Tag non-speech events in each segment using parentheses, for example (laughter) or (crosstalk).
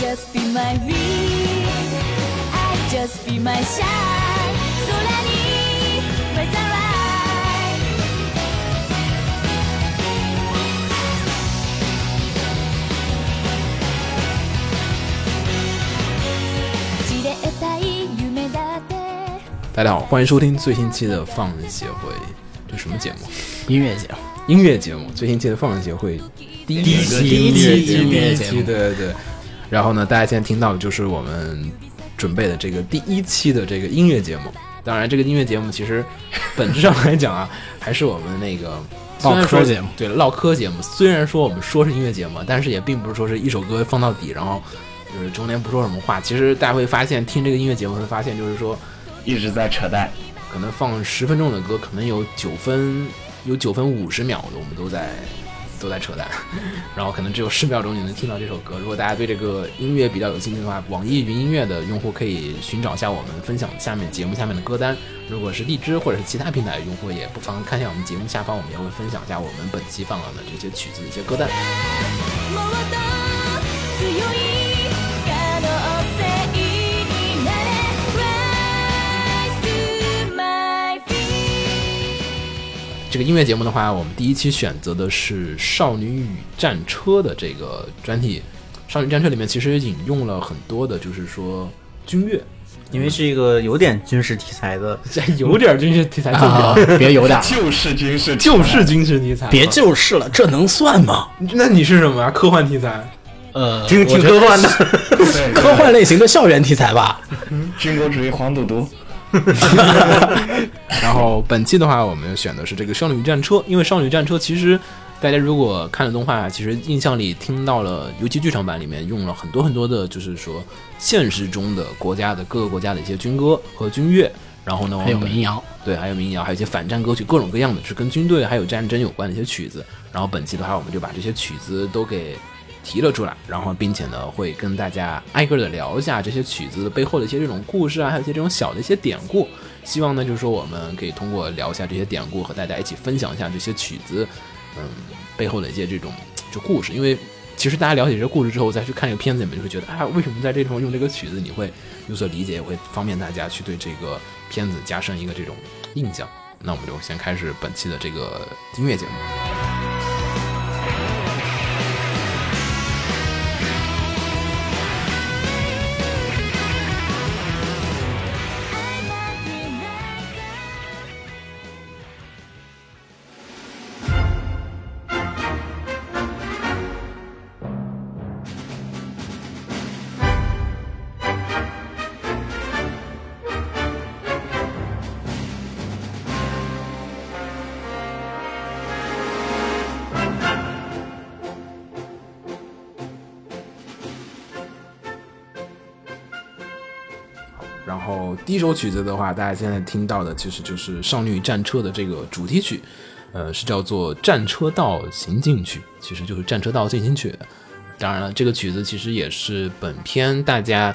just be my dream I just be my shine 空に Raise the light 散れたい夢だって大家好，欢迎收听最新期的放映协会，这什么节目？音乐节目，音乐节目，最新期的放映协会第一第一期音乐第节目一期，对对对。 然后呢，大家现在听到的就是我们准备的这个第一期的这个音乐节目。当然，这个音乐节目其实本质上来讲啊，还是我们那个 (laughs) 唠嗑节目对唠嗑节目。虽然说我们说是音乐节目，但是也并不是说是一首歌放到底，然后就是中间不说什么话。其实大家会发现，听这个音乐节目会发现，就是说。一直在扯淡。可能放十分钟的歌，可能有九分有九分五十秒的，我们都在都在扯淡，(laughs) 然后可能只有十秒钟你能听到这首歌。如果大家对这个音乐比较有兴趣的话，网易云音乐的用户可以寻找一下我们分享下面节目下面的歌单。如果是荔枝或者是其他平台的用户，也不妨看一下我们节目下方，我们也会分享一下我们本期放了的这些曲子的一些歌单。这个音乐节目的话，我们第一期选择的是《少女与战车》的这个专题。《少女战车》里面其实引用了很多的，就是说军乐，因为是一个有点军事题材的，(laughs) 有点军事题材，就啊，别有点，就是军事，就是军事题材。别就是了，这能算吗？那你是什么呀？科幻题材？呃，挺挺科幻的。(laughs) 科幻类型的校园题材吧。军国主义黄赌毒。(laughs) 然后本期的话，我们选的是这个《少女战车》，因为《少女战车》其实大家如果看了动画，其实印象里听到了，尤其剧场版里面用了很多很多的，就是说现实中的国家的各个国家的一些军歌和军乐。然后呢，还有民谣，对，还有民谣，还有一些反战歌曲，各种各样的，是跟军队还有战争有关的一些曲子。然后本期的话，我们就把这些曲子都给提了出来，然后并且呢，会跟大家挨个的聊一下这些曲子背后的一些这种故事啊，还有一些这种小的一些典故。希望呢，就是说我们可以通过聊一下这些典故，和大家一起分享一下这些曲子，嗯，背后的一些这种就故事。因为其实大家了解这个故事之后，再去看这个片子，你们就会觉得啊，为什么在这地方用这个曲子，你会有所理解，也会方便大家去对这个片子加深一个这种印象。那我们就先开始本期的这个音乐节目。这首曲子的话，大家现在听到的其实就是《少女战车》的这个主题曲，呃，是叫做《战车道行进曲》，其实就是《战车道进行曲》。当然了，这个曲子其实也是本片大家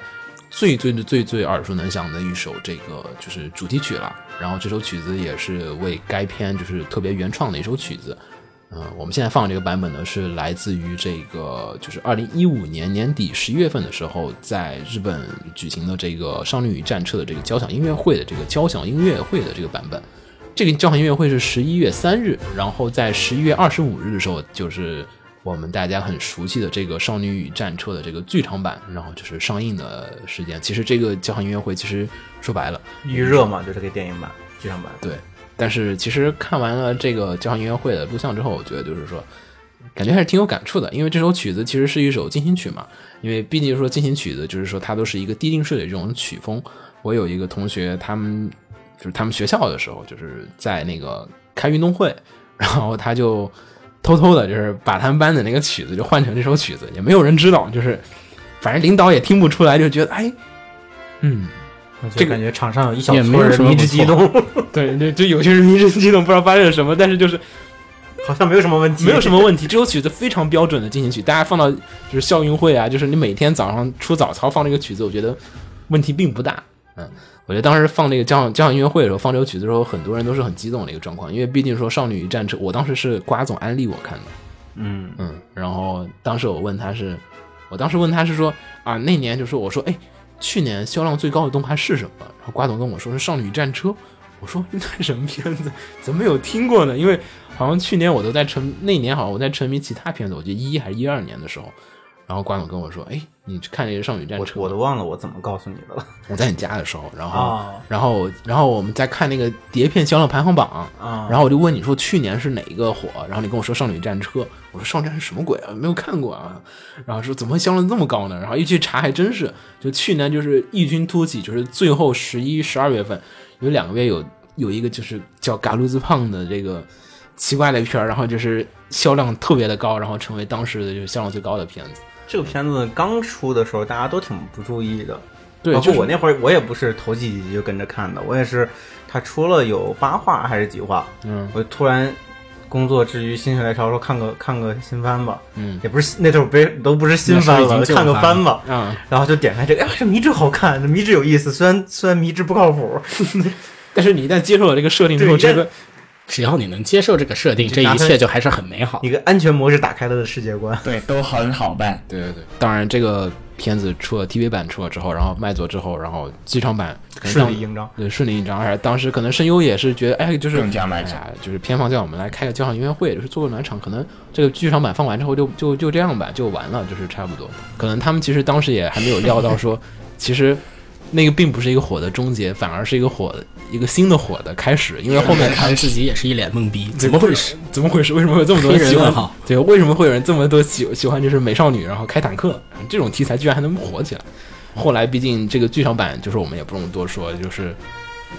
最最最最耳熟能详的一首这个就是主题曲了。然后这首曲子也是为该片就是特别原创的一首曲子。嗯，我们现在放的这个版本呢，是来自于这个就是二零一五年年底十一月份的时候，在日本举行的这个《少女与战车》的这个交响音乐会的这个交响音乐会的这个版本。这个交响音乐会是十一月三日，然后在十一月二十五日的时候，就是我们大家很熟悉的这个《少女与战车》的这个剧场版，然后就是上映的时间。其实这个交响音乐会其实说白了，预热嘛，就这个电影版、剧场版。对，但是其实看完了这个交响音乐会的录像之后，我觉得就是说，感觉还是挺有感触的。因为这首曲子其实是一首进行曲嘛，因为毕竟说进行曲子就是说它都是一个低定式的这种曲风。我有一个同学，他们就是他们学校的时候，就是在那个开运动会，然后他就偷偷的，就是把他们班的那个曲子就换成这首曲子，也没有人知道，就是反正领导也听不出来，就觉得哎，嗯，我就感觉场上有一小撮人迷之激动，对 (laughs) 对，就有些人迷之激动，不知道发生了什么，但是就是好像没有什么问题，没有什么问题。这首曲子非常标准的进行曲，大家放到就是校运会啊，就是你每天早上出早操放这个曲子，我觉得问题并不大。嗯，我觉得当时放这个交响交响音乐会的时候，放这首曲子的时候，很多人都是很激动的一个状况，因为毕竟说《少女与战车》，我当时是瓜总安利我看的，嗯，嗯，然后当时我问他是，我当时问他是说啊，那年就说我说哎，去年销量最高的动画是什么？然后瓜总跟我说是《少女战车》，我说 (laughs) 那什么片子？怎么没有听过呢？因为好像去年我都在沉，那年好像我在沉迷其他片子，我记得一还是一二年的时候。然后瓜总跟我说：“哎，你去看那个《少女战车》。”我都忘了我怎么告诉你的了 (laughs) 我在你家的时候，然后、哦然后然后我们在看那个碟片销量排行榜，啊然后我就问你说去年是哪一个火，然后你跟我说《少女战车》，我说《少女战车》什么鬼啊，没有看过啊，然后说怎么会销量这么高呢？然后一去查还真是，就去年就是异军突起，就是最后十一、十二月份有两个月有有一个就是叫《嘎鲁兹胖》的这个奇怪的片儿，然后就是销量特别的高，然后成为当时的就是销量最高的片子。这个片子刚出的时候，大家都挺不注意的。对，包就我那会儿，我也不是头几集就跟着看的，我也是，他出了有八话还是几话，嗯我突然工作之余心血来潮说看个看个新番吧，嗯也不是那时候别都不是新番了，看个番番吧，嗯、然后就点开这个，哎，这迷之好看，这迷之有意思，虽然虽然迷之不靠谱，(laughs) 但是你一旦接受了这个设定之后，这个只要你能接受这个设定，这一切就还是很美好一。个安全模式打开了的世界观。对，都很好办。对对对，当然这个片子出了 TV 版出了之后，然后卖座之后，然后剧场版可能顺利应章对顺利应章，而且当时可能声优也是觉得，哎，就是更加卖座哎就是片方叫我们来开个交响音乐会，就是做个暖场，可能这个剧场版放完之后就就就这样吧，就完了，就是差不多。可能他们其实当时也还没有料到说，(laughs) 其实那个并不是一个火的终结，反而是一个火的一个新的火的开始，因为后面他 (laughs) 自己也是一脸懵逼，怎么回事？？怎么回事？为什么会有这么多人喜欢？对，为什么会有人这么多喜喜欢就是美少女，然后开坦克这种题材居然还能火起来？后来毕竟这个剧场版就是我们也不用多说，就是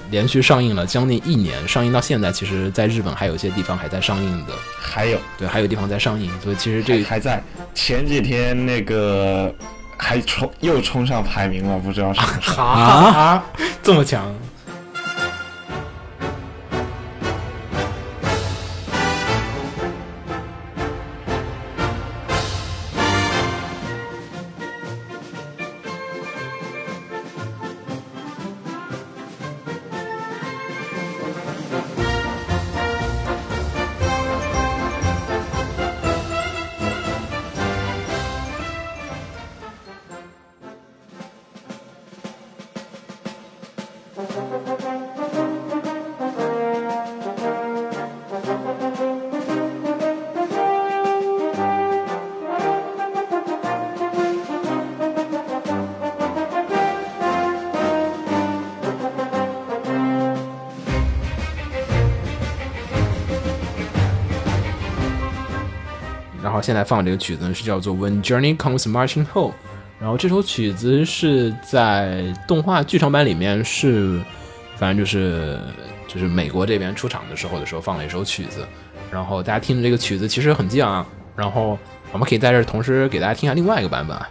连续上映了将近一年，上映到现在，其实在日本还有一些地方还在上映的，还有对，还有地方在上映，所以其实这个还还在前几天那个还冲又冲上排名了，不知道是不是？(laughs) 啊，啊 (laughs) 这么强。现在放这个曲子呢是叫做《When Journey Comes Marching Home》，然后这首曲子是在动画剧场版里面是，反正就是就是美国这边出场的时候的时候放了一首曲子，然后大家听的这个曲子其实很激昂，然后我们可以在这同时给大家听一下另外一个版本啊。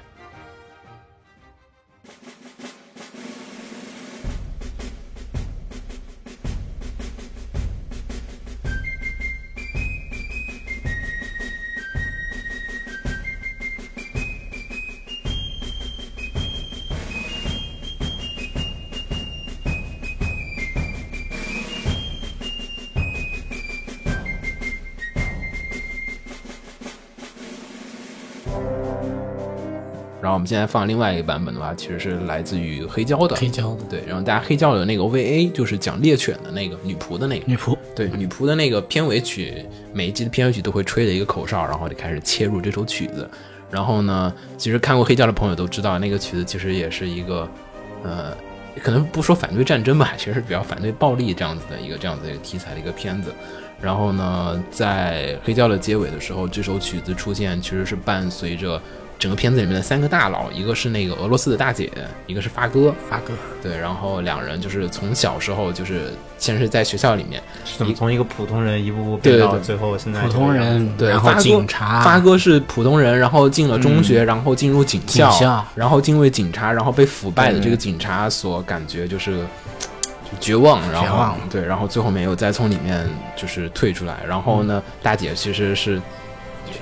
们现在放另外一个版本的话，其实是来自于黑胶的，黑胶的对，然后大家黑胶的那个 OVA 就是讲猎犬的那个女仆的那个，女仆，对，女仆的那个片尾曲，每一集的片尾曲都会吹的一个口哨，然后就开始切入这首曲子。然后呢，其实看过黑胶的朋友都知道，那个曲子其实也是一个，呃，可能不说反对战争吧，其实是比较反对暴力这样子的一个这样子的一个题材的一个片子。然后呢，在黑胶的结尾的时候，这首曲子出现，其实是伴随着整个片子里面的三个大佬，一个是那个俄罗斯的大姐，一个是发哥，发哥，对，然后两人就是从小时候就是先是在学校里面，是怎么从一个普通人一步步对对对变到最后现在普通人，对，然后警察，发哥是普通人，然后进了中学，然后进入警校，警校然后因为警察，然后被腐败的这个警察所感觉就是绝望，然后绝望。对，然后最后面又再从里面就是退出来，然后呢，大姐其实是。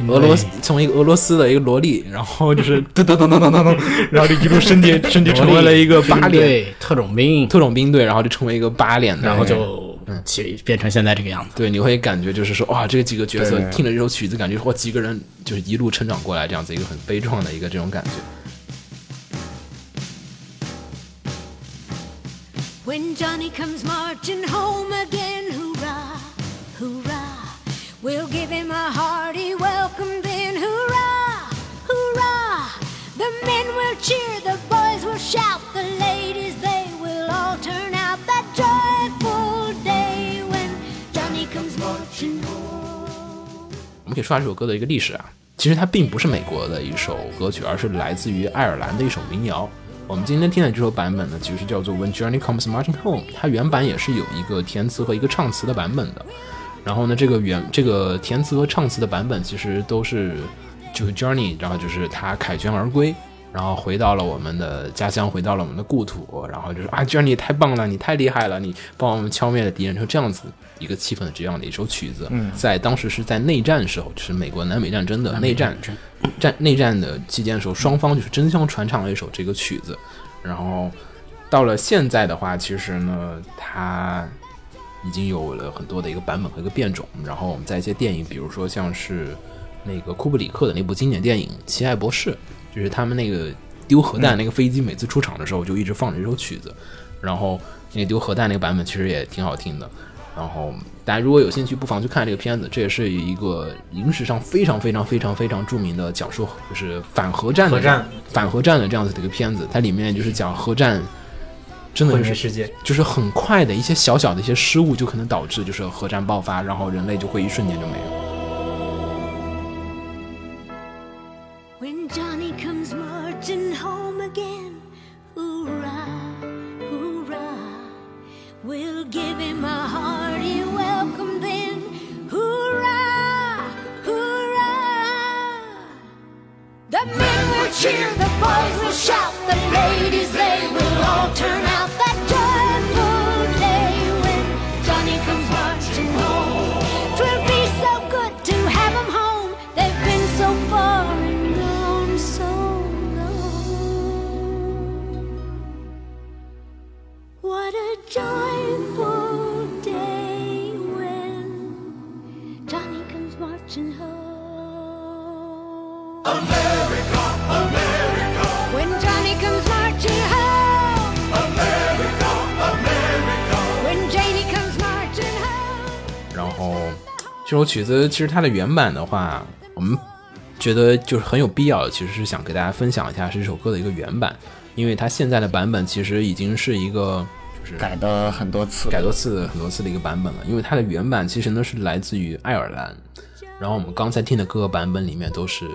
俄罗斯从一个俄罗斯的一个萝莉，然后就是 (laughs) 噔噔噔噔噔噔噔，然后就一路升级升级成为了一个八脸特种兵，特种兵队，然后就成为一个八脸的，然后就起变成现在这个样子。对，你会感觉就是说，哇，这几个角色听了这首曲子，感觉哇，几个人就是一路成长过来，这样子一个很悲壮的一个这种感觉。When Johnny comes marching home again. We'll give him a hearty welcome then, hoorah, hoorah. The men will cheer, the boys will shout, the ladies they will all turn out that joyful day when Johnny comes marching home. 我们可以说下这首歌的一个历史啊。其实它并不是美国的一首歌曲，而是来自于爱尔兰的一首民谣。我们今天听的这首版本呢，其实叫做《When Journey Comes Marching Home》，它原版也是有一个填词和一个唱词的版本的。然后呢，这个原这个填词和唱词的版本其实都是就是 Journey，然后就是他凯旋而归，然后回到了我们的家乡，回到了我们的故土，然后就是啊，Journey 太棒了，你太厉害了，你帮我们敲灭了敌人，就这样子一个气氛的这样的一首曲子，嗯。在当时是在内战时候，就是美国南北战争的内战战内战的期间的时候，双方就是争相传唱了一首这个曲子，然后到了现在的话，其实呢，它已经有了很多的一个版本和一个变种。然后我们在一些电影，比如说像是那个库布里克的那部经典电影《奇爱博士》，就是他们那个丢核弹那个飞机每次出场的时候，就一直放着这首曲子。然后那个丢核弹那个版本其实也挺好听的。然后大家如果有兴趣，不妨去看这个片子。这也是一个影史上非常非常非常非常著名的讲述，就是反核战的核战反核战的这样子的一个片子。它里面就是讲核战，真的就是世界。就是很快的一些小小的一些失误，就可能导致就是核战爆发，然后人类就会一瞬间就没有。When Johnny comes marching home again, hoorah, hoorah. We'll give him a hearty welcome then, hoorah, hoorah. The men will cheer, the boys will shout, the ladies they will all turn out 这首曲子其实它的原版的话，我们觉得就是很有必要，其实是想给大家分享一下这首歌的一个原版，因为它现在的版本其实已经是一个就是改的很多次，改多次很多次的一个版本了，因为它的原版其实呢是来自于爱尔兰，然后我们刚才听的各个版本里面都是，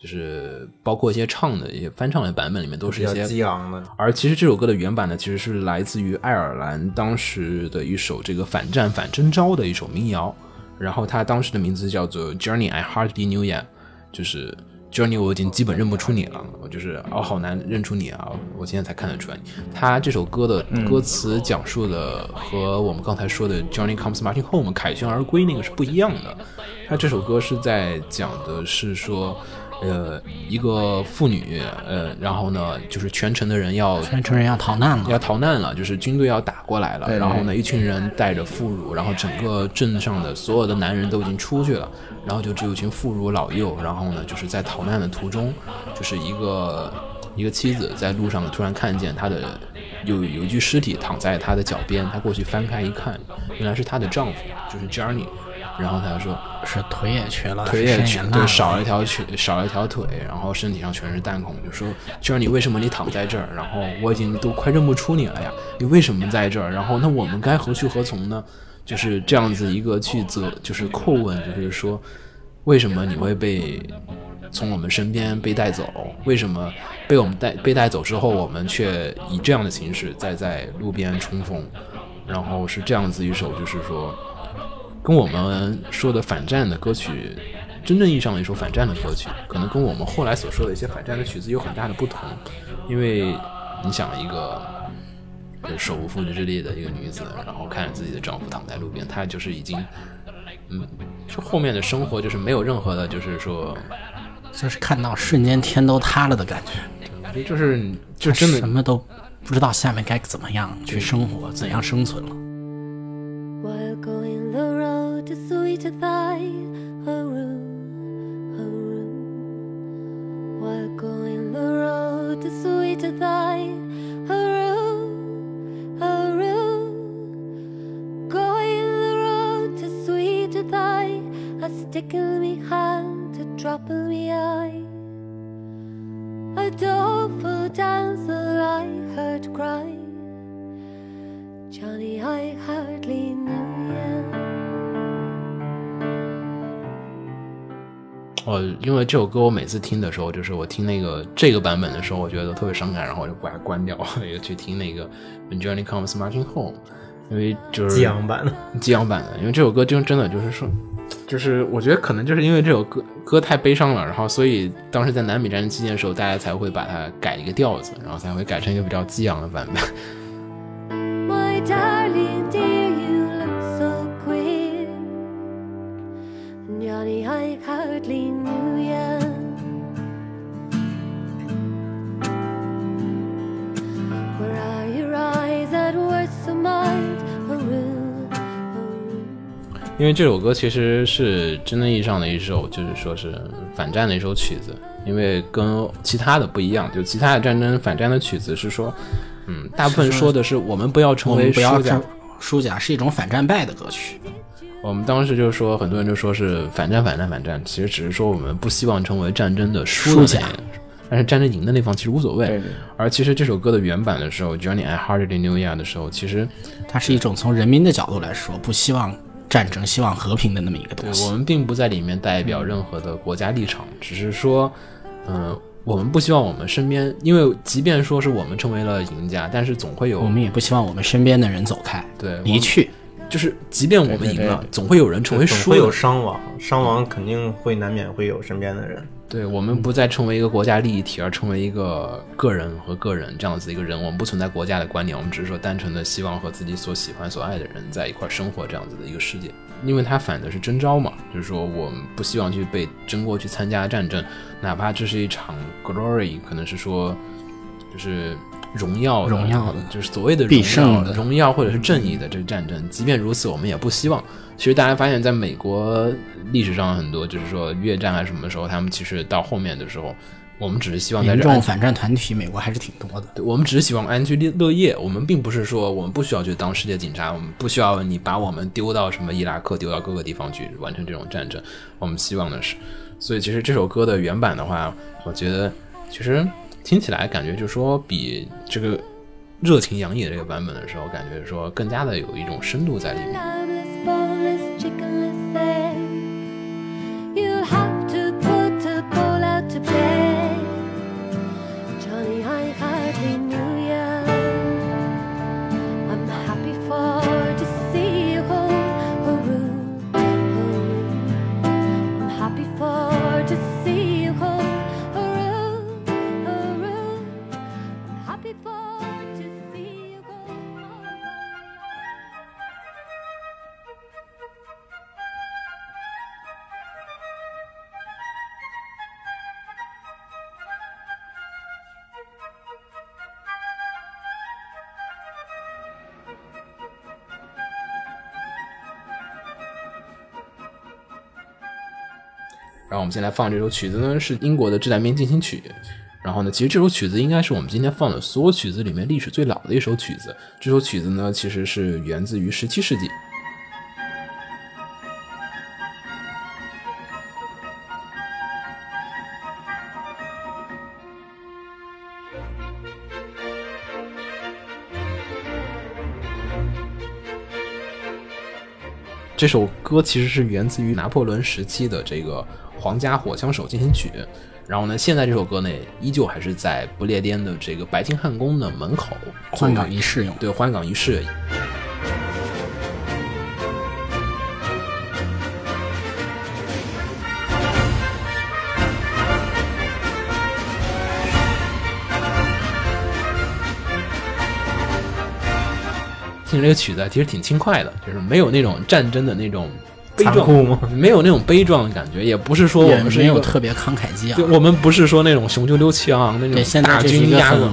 就是包括一些唱的一些翻唱的版本里面都是一些激昂的，而其实这首歌的原版呢，其实是来自于爱尔兰当时的一首这个反战反征召的一首民谣，然后他当时的名字叫做 Journey I Hardly Knew Ya，就是 Journey 我已经基本认不出你了，我就是哦好难认出你啊，我现在才看得出来他。这首歌的歌词讲述的和我们刚才说的 Journey Comes Marching Home 凯旋而归那个是不一样的，他这首歌是在讲的是说。呃，一个妇女，呃，然后呢，就是全城的人要全城人要逃难了，要逃难了，就是军队要打过来了，对对然后呢，一群人带着妇孺，然后整个镇上的所有的男人都已经出去了，然后就只有一群妇孺老幼，然后呢，就是在逃难的途中，就是一个一个妻子在路上突然看见她的有有一具尸体躺在她的脚边，她过去翻开一看，原来是她的丈夫，就是 Johnny，然后他就说是腿也瘸了，腿也瘸，了少了一条腿，少了一条腿，然后身体上全是弹孔，就说就是你为什么你躺在这儿？然后我已经都快认不出你了呀，你为什么在这儿？然后那我们该何去何从呢？就是这样子一个去责，就是叩问，就是说为什么你会被从我们身边被带走？为什么被我们带被带走之后，我们却以这样的形式再在路边冲锋？然后是这样子一首，就是说。跟我们说的反战的歌曲，真正意义上的一首反战的歌曲，可能跟我们后来所说的一些反战的曲子有很大的不同。因为你想，一个就手无缚鸡之力的一个女子，然后看着自己的丈夫躺在路边，她就是已经，嗯，就后面的生活就是没有任何的，就是说，就是看到瞬间天都塌了的感觉，我觉得就是就真的什么都不知道下面该怎么样去生活，怎样生存了。Sweet thy Haru, Haru. While going the road to sweet to thy Haru, Haru. Going the road to sweet to thy, a stick in me hand, a drop in me eye. A doleful dancer I heard cry. Johnny, I hardly knew you. 哦，因为这首歌我每次听的时候，就是我听那个这个版本的时候，我觉得特别伤感，然后我就把它关掉，(laughs) 又去听那个 When Johnny Comes Marching Home，因为就是激昂版的，激昂版的，因为这首歌就真的就是说，就是我觉得可能就是因为这首歌歌太悲伤了，然后所以当时在南北战争期间的时候，大家才会把它改一个调子，然后才会改成一个比较激昂的版本。(laughs) My darling hardly knew you. Where are your eyes that were so mild? Haru, Haru. 因为这首歌其实是真正意义上的一首，就是说是反战的一首曲子，因为跟其他的不一样，就其他的战争反战的曲子是说，嗯，大部分说的是我们不要成为输家们不要，输家是一种反战败的歌曲。我们当时就说，很多人就说是反战、反战、反战，其实只是说我们不希望成为战争的输家，但是战争赢的那方其实无所谓。对对而其实这首歌的原版的时候，Johnny I Hardly Knew Ya 的时候，其实它是一种从人民的角度来说，不希望战争、希望和平的那么一个东西。我们并不在里面代表任何的国家立场，只是说，嗯、我们不希望我们身边，因为即便说是我们成为了赢家，但是总会有我们也不希望我们身边的人走开，对离去。就是即便我们赢了对对对，总会有人成为输会有。伤亡，伤亡肯定会难免会有身边的人。对我们不再成为一个国家利益体，而成为一个个人和个人这样子一个人。我们不存在国家的观念，我们只是说单纯的希望和自己所喜欢、所爱的人在一块儿生活这样子的一个世界。因为他反的是征召嘛，就是说我们不希望去被征过去参加战争，哪怕这是一场 glory，可能是说就是荣耀的、荣耀的就是所谓的必荣耀胜的荣耀或者是正义的这个战争。即便如此，我们也不希望。其实大家发现，在美国历史上很多，就是说越战啊什么时候，他们其实到后面的时候，我们只是希望在这安民众反战团体，美国还是挺多的。对我们只是希望安居乐业，我们并不是说我们不需要去当世界警察，我们不需要你把我们丢到什么伊拉克，丢到各个地方去完成这种战争。我们希望的是，所以其实这首歌的原版的话，我觉得其实听起来感觉就是说比这个热情洋溢的这个版本的时候，感觉说更加的有一种深度在里面。现在放这首曲子呢，是英国的《致南边进行曲》。然后呢，其实这首曲子应该是我们今天放的所有曲子里面历史最老的一首曲子。这首曲子呢，其实是源自于十七世纪。这首歌其实是源自于拿破仑时期的这个皇家火枪手进行曲。然后呢，现在这首歌呢，依旧还是在不列颠的这个白金汉宫的门口换岗仪式用。对换岗仪式。听着这个曲子，其实挺轻快的，就是没有那种战争的那种悲壮残酷吗没有那种悲壮的感觉，也不是说我们是一个有特别慷慨激对，昂。我们不是说那种雄赳赳气昂昂那种大军压过，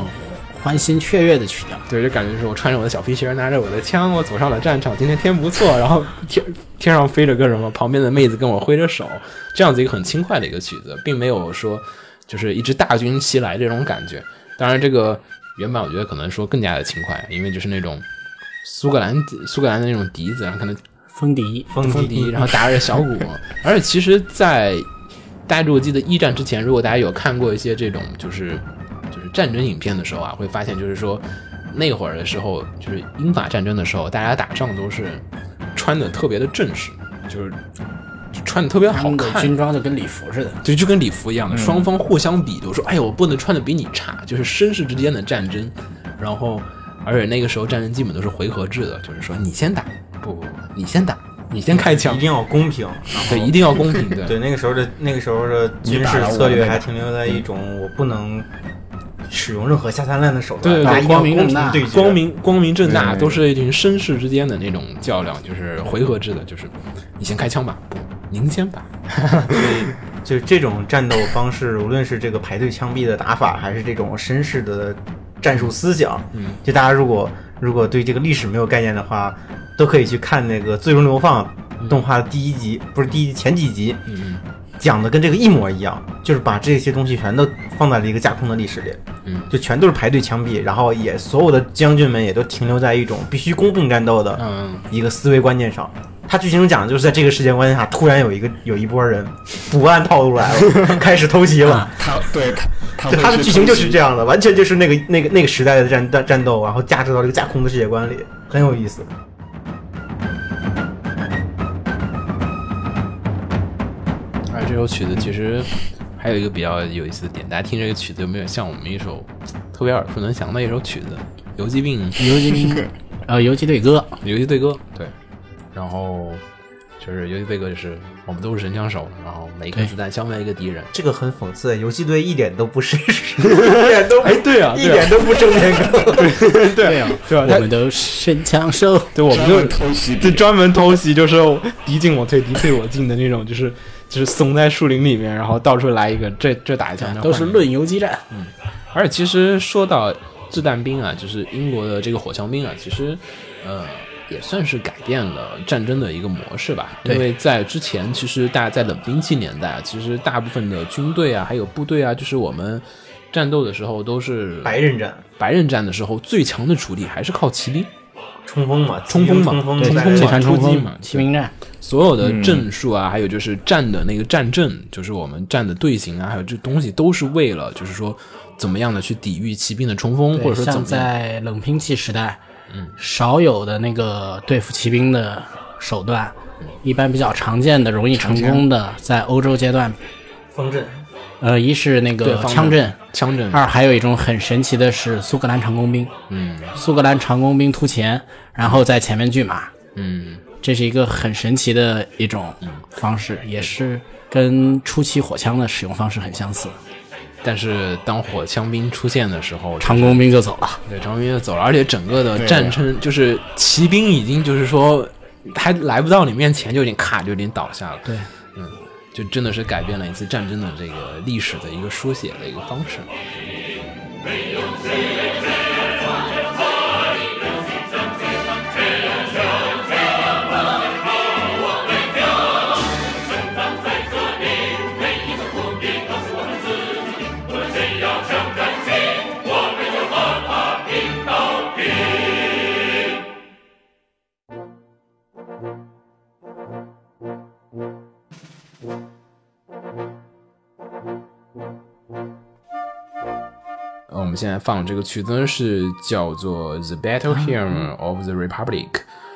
欢欣雀跃的曲调。对，就感觉是我穿着我的小皮鞋，拿着我的枪，我走上了战场。今天天不错，然后天天上飞着个什么，旁边的妹子跟我挥着手，这样子一个很轻快的一个曲子，并没有说就是一支大军袭来这种感觉。当然，这个原版我觉得可能说更加的轻快，因为就是那种苏格兰苏格兰的那种笛子，然后可能风笛，风风笛，然后打着小鼓。(laughs) 而且其实，在大家如果记得一战之前，如果大家有看过一些这种就是就是战争影片的时候啊，会发现就是说那会儿的时候，就是英法战争的时候，大家打仗都是穿的特别的正式，就是就穿的特别好看，军装就跟礼服似的。对就跟礼服一样的，双方互相比都说，哎呦，我不能穿的比你差，就是绅士之间的战争。然后，而且那个时候战争基本都是回合制的，就是说你先打，不不不，你先打，你先开枪一，定要公平。对，一定要公平，对对，那个时候的那个时候的军事策略还停留在一种我不能使用任何下三滥的手段，对对对光明正大光明光明正大，都是一群绅士之间的那种较量，就是回合制的，就是你先开枪吧，不，您先吧，(laughs) 就这种战斗方式，无论是这个排队枪毙的打法，还是这种绅士的战术思想，嗯，就大家如果如果对这个历史没有概念的话，都可以去看那个《最终流放》动画的第一集，不是第一集前几集，嗯讲的跟这个一模一样，就是把这些东西全都放在了一个架空的历史里，嗯，就全都是排队枪毙，然后也所有的将军们也都停留在一种必须公平战斗的嗯，一个思维观念上。他剧情讲的就是在这个世界观下，突然有一个有一波人不按套路来了，(laughs) 开始偷袭了。他对他他的剧情就是这样的，完全就是那个那个那个时代的战战战斗，然后加持到这个架空的世界观里，很有意思。而这首曲子其实还有一个比较有意思的点，大家听这个曲子有没有像我们一首特别耳熟能详的一首曲子《游击兵游击兵，呃，游击队歌，游击队歌》？对，然后就是游击队歌，就是我们都是神枪手，然后每一颗子弹消灭一个敌人。这个很讽刺，游击队一点都不是，(laughs) 一点都哎，对啊，一点都不正面刚。(laughs) 对啊，对吧？我们都是神枪手。对，我们专就偷袭就专门偷袭，就是敌进我退，敌退我进的那种，就是就是怂在树林里面，然后到处来一个，这这打一枪，都是论游击战，嗯而且其实说到掷弹兵啊，就是英国的这个火枪兵啊，其实呃也算是改变了战争的一个模式吧。因为在之前，其实大家在冷兵器年代啊，其实大部分的军队啊，还有部队啊，就是我们战斗的时候都是白刃战白刃战的时候，最强的主力还是靠骑兵。冲锋嘛，冲锋嘛冲锋冲锋嘛冲锋出击嘛、骑兵战，所有的阵术啊，还有就是战的那个战阵，就是我们战的队形啊，还有这东西都是为了，就是说怎么样的去抵御骑兵的冲锋，或者说怎么样。在冷兵器时代，嗯，少有的那个对付骑兵的手段，一般比较常见的、容易成功的，在欧洲阶段，方阵，呃，一是那个枪阵，枪阵，二还有一种很神奇的是苏格兰长弓兵，嗯。苏格兰长弓兵突前，然后在前面拒马，嗯，这是一个很神奇的一种方式，也是跟初期火枪的使用方式很相似。但是当火枪兵出现的时候，长弓兵就走了，对长弓兵就走了，而且整个的战争就是骑兵已经就是说还来不到你面前就已经咔就已经倒下了，对，嗯，就真的是改变了一次战争的这个历史的一个书写的一个方式。我们现在放这个曲子是叫做《The Battle Hymn of the Republic》，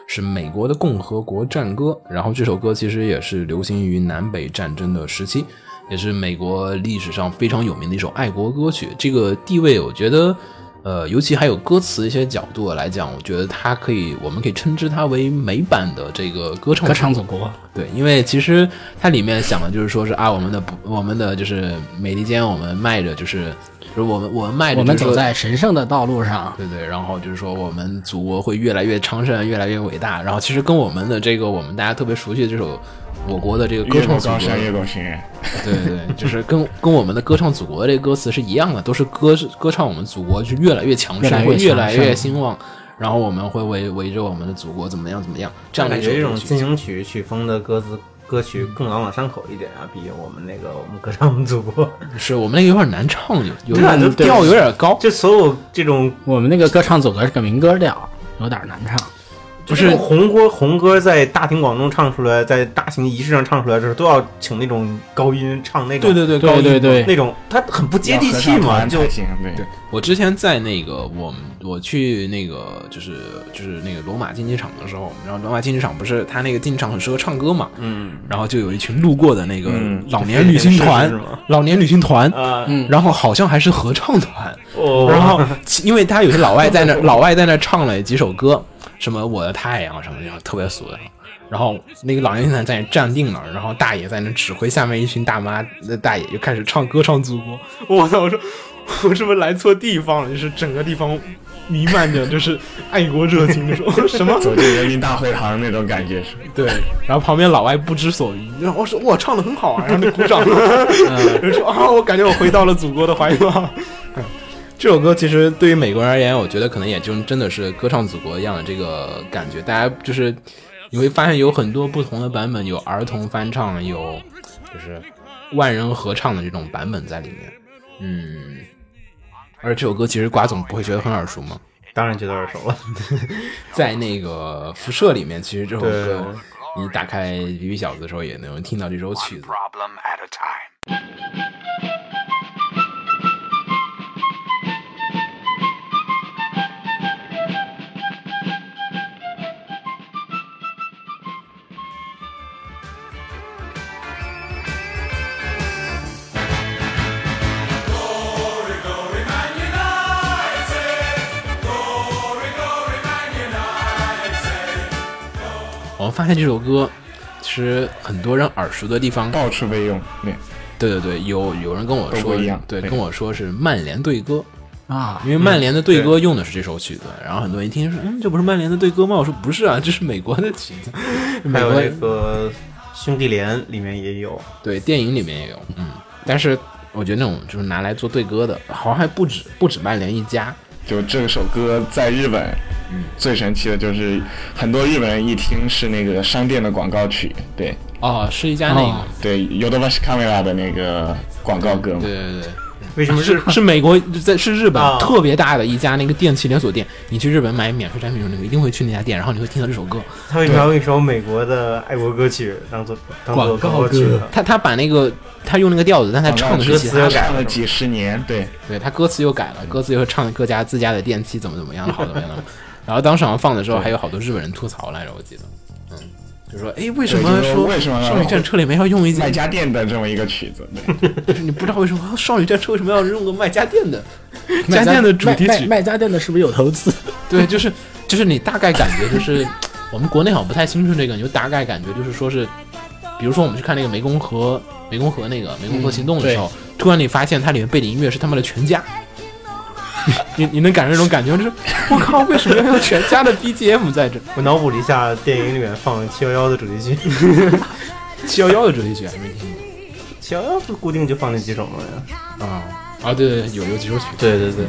是美国的共和国战歌。然后这首歌其实也是流行于南北战争的时期，也是美国历史上非常有名的一首爱国歌曲。这个地位，我觉得，呃，尤其还有歌词一些角度来讲，我觉得它可以，我们可以称之它为美版的这个歌唱歌唱祖国，对，因为其实它里面想的就是说是啊，我们的不，我们的就是美利坚，我们迈着就是，就是我们我们迈着、我们走在神圣的道路上，对对，然后就是说我们祖国会越来越昌盛，越来越伟大。然后其实跟我们的这个我们大家特别熟悉的这首我国的这个歌唱祖国越。对对对，就是跟跟我们的歌唱祖国的这个歌词是一样的，都是歌歌唱我们祖国是越来越强盛，越来越会越来越兴旺，然后我们会围围着我们的祖国怎么样怎么样，这样的一首感觉这种进行曲曲风的歌词歌曲更朗朗上口一点啊，比我们那个我们歌唱我们祖国，(laughs) 是我们那个有点难唱，有有点调有点高，就所有这种我们那个歌唱组合是个民歌调，有点难唱。不是红歌，红歌在大庭广众唱出来，在大型仪式上唱出来的时候，都要请那种高音唱那种，对对对对高音对对那种他很不接地气嘛，就对对，我之前在那个我们我去那个就是就是那个罗马竞技场的时候，然后罗马竞技场不是他那个竞技场很适合唱歌嘛，嗯。然后就有一群路过的那个嗯老年旅行团，老年旅行团，啊，嗯。然后好像还是合唱团，哦。然后因为他有些老外在那 (laughs) 老外在那唱了几首歌，什么我的太阳什么的，特别俗的。然后那个老年团在那站定了，然后大爷在那指挥下面一群大妈，那大爷就开始唱歌唱祖国。(laughs) 我操！我说我是不是来错地方了？就是整个地方弥漫着就是爱国热情，就 (laughs) 说什么走进人民大会堂那种感觉是。对，然后旁边老外不知所云，然后我说我唱的很好啊，然后就鼓掌，就 (laughs) 说啊，我感觉我回到了祖国的怀抱。嗯这首歌其实对于美国人而言，我觉得可能也就真的是歌唱祖国一样的这个感觉。大家就是你会发现有很多不同的版本，有儿童翻唱，有就是万人合唱的这种版本在里面。嗯，而这首歌其实瓜总不会觉得很耳熟吗？当然觉得耳熟了。(laughs) 在那个辐射里面，其实这首歌你打开《比比小子》的时候也能听到这首曲子。problem at a time. 我发现这首歌其实很多人耳熟的地方，到处被用，对，对对对，有有人跟我说都不一样，对，跟我说是曼联队歌，啊因为曼联的队歌用的是这首曲子，然后很多人一听说，嗯，这不是曼联的队歌吗？我说不是啊，这是美国的曲子，美国还有那个兄弟连里面也有，对电影里面也有，嗯，但是我觉得那种就是拿来做对歌的，好像还不止不止曼联一家，就这首歌在日本，嗯最神奇的就是很多日本人一听是那个商店的广告曲，对。哦，是一家那个，哦对 y o d o b a s h Camera 的那个广告歌嘛，对对对。为什么是是美国在是日本啊。特别大的一家那个电器连锁店，你去日本买免税产品的时候，你一定会去那家店，然后你会听到这首歌。他为什么要用一首美国的爱国歌曲当做当做广告歌？他他把那个他用那个调子，但他唱的是其他，歌词又改了几十年，对，对他歌词又改了，歌词又唱各家自家的电器怎么怎么样，好怎么样。的。然后当时好像放的时候，还有好多日本人吐槽来着，我记得，嗯，就说哎，为什么说为什么少女战车里面要用一卖，家电的这么一个曲子，对，就是你不知道为什么少女战车为什么要用个卖家电的卖家家电的主题曲？卖家电的是不是有投资？(laughs) 对，就是就是你大概感觉就是，我们国内好像不太清楚这个，你就大概感觉就是说是，比如说我们去看那个湄公河湄公河那个湄公河行动的时候，突然你发现它里面背景音乐是他们的全家。(laughs) 你你能感受这种感觉，就是我靠，为什么要用全家的 BGM 在这？我脑补了一下电影里面放七幺幺的主题曲，(laughs) 七幺幺的主题曲还没听过七幺幺不固定就放那几首吗？过啊啊！对对，对有有几首曲，对对对，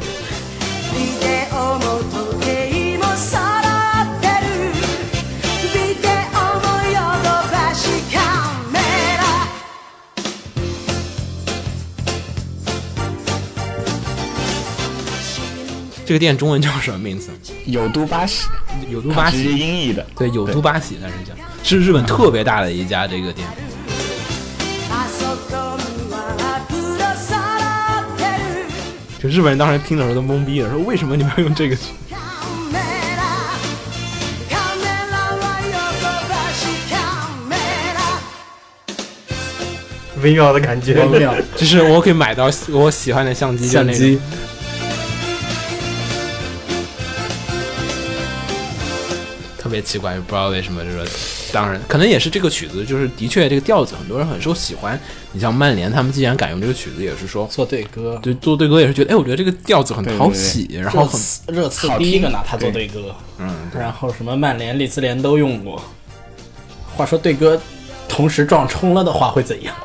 这个店中文叫什么名字？有都巴西，有都巴直接西，音译的，对，有都巴西，那是叫，是日本特别大的一家这个店。あそこにはプロさらってる就日本人当时听的时候都懵逼了，说为什么你们要用这个曲？カメラカメラはヨドバシカメラ微妙的感觉。微妙(laughs) 就是我可以买到我喜欢的相机，就那种相机， 别奇怪，不知道为什么，就是当然可能也是这个曲子，就是的确这个调子很多人很受喜欢。你像曼联他们既然敢用这个曲子，也是说做对歌，对做对歌也是觉得，哎，我觉得这个调子很对对讨喜，然后热很刺热刺第一个拿它做对歌，嗯，然后什么曼联、利兹联都用过。话说对歌同时撞冲了的话会怎样？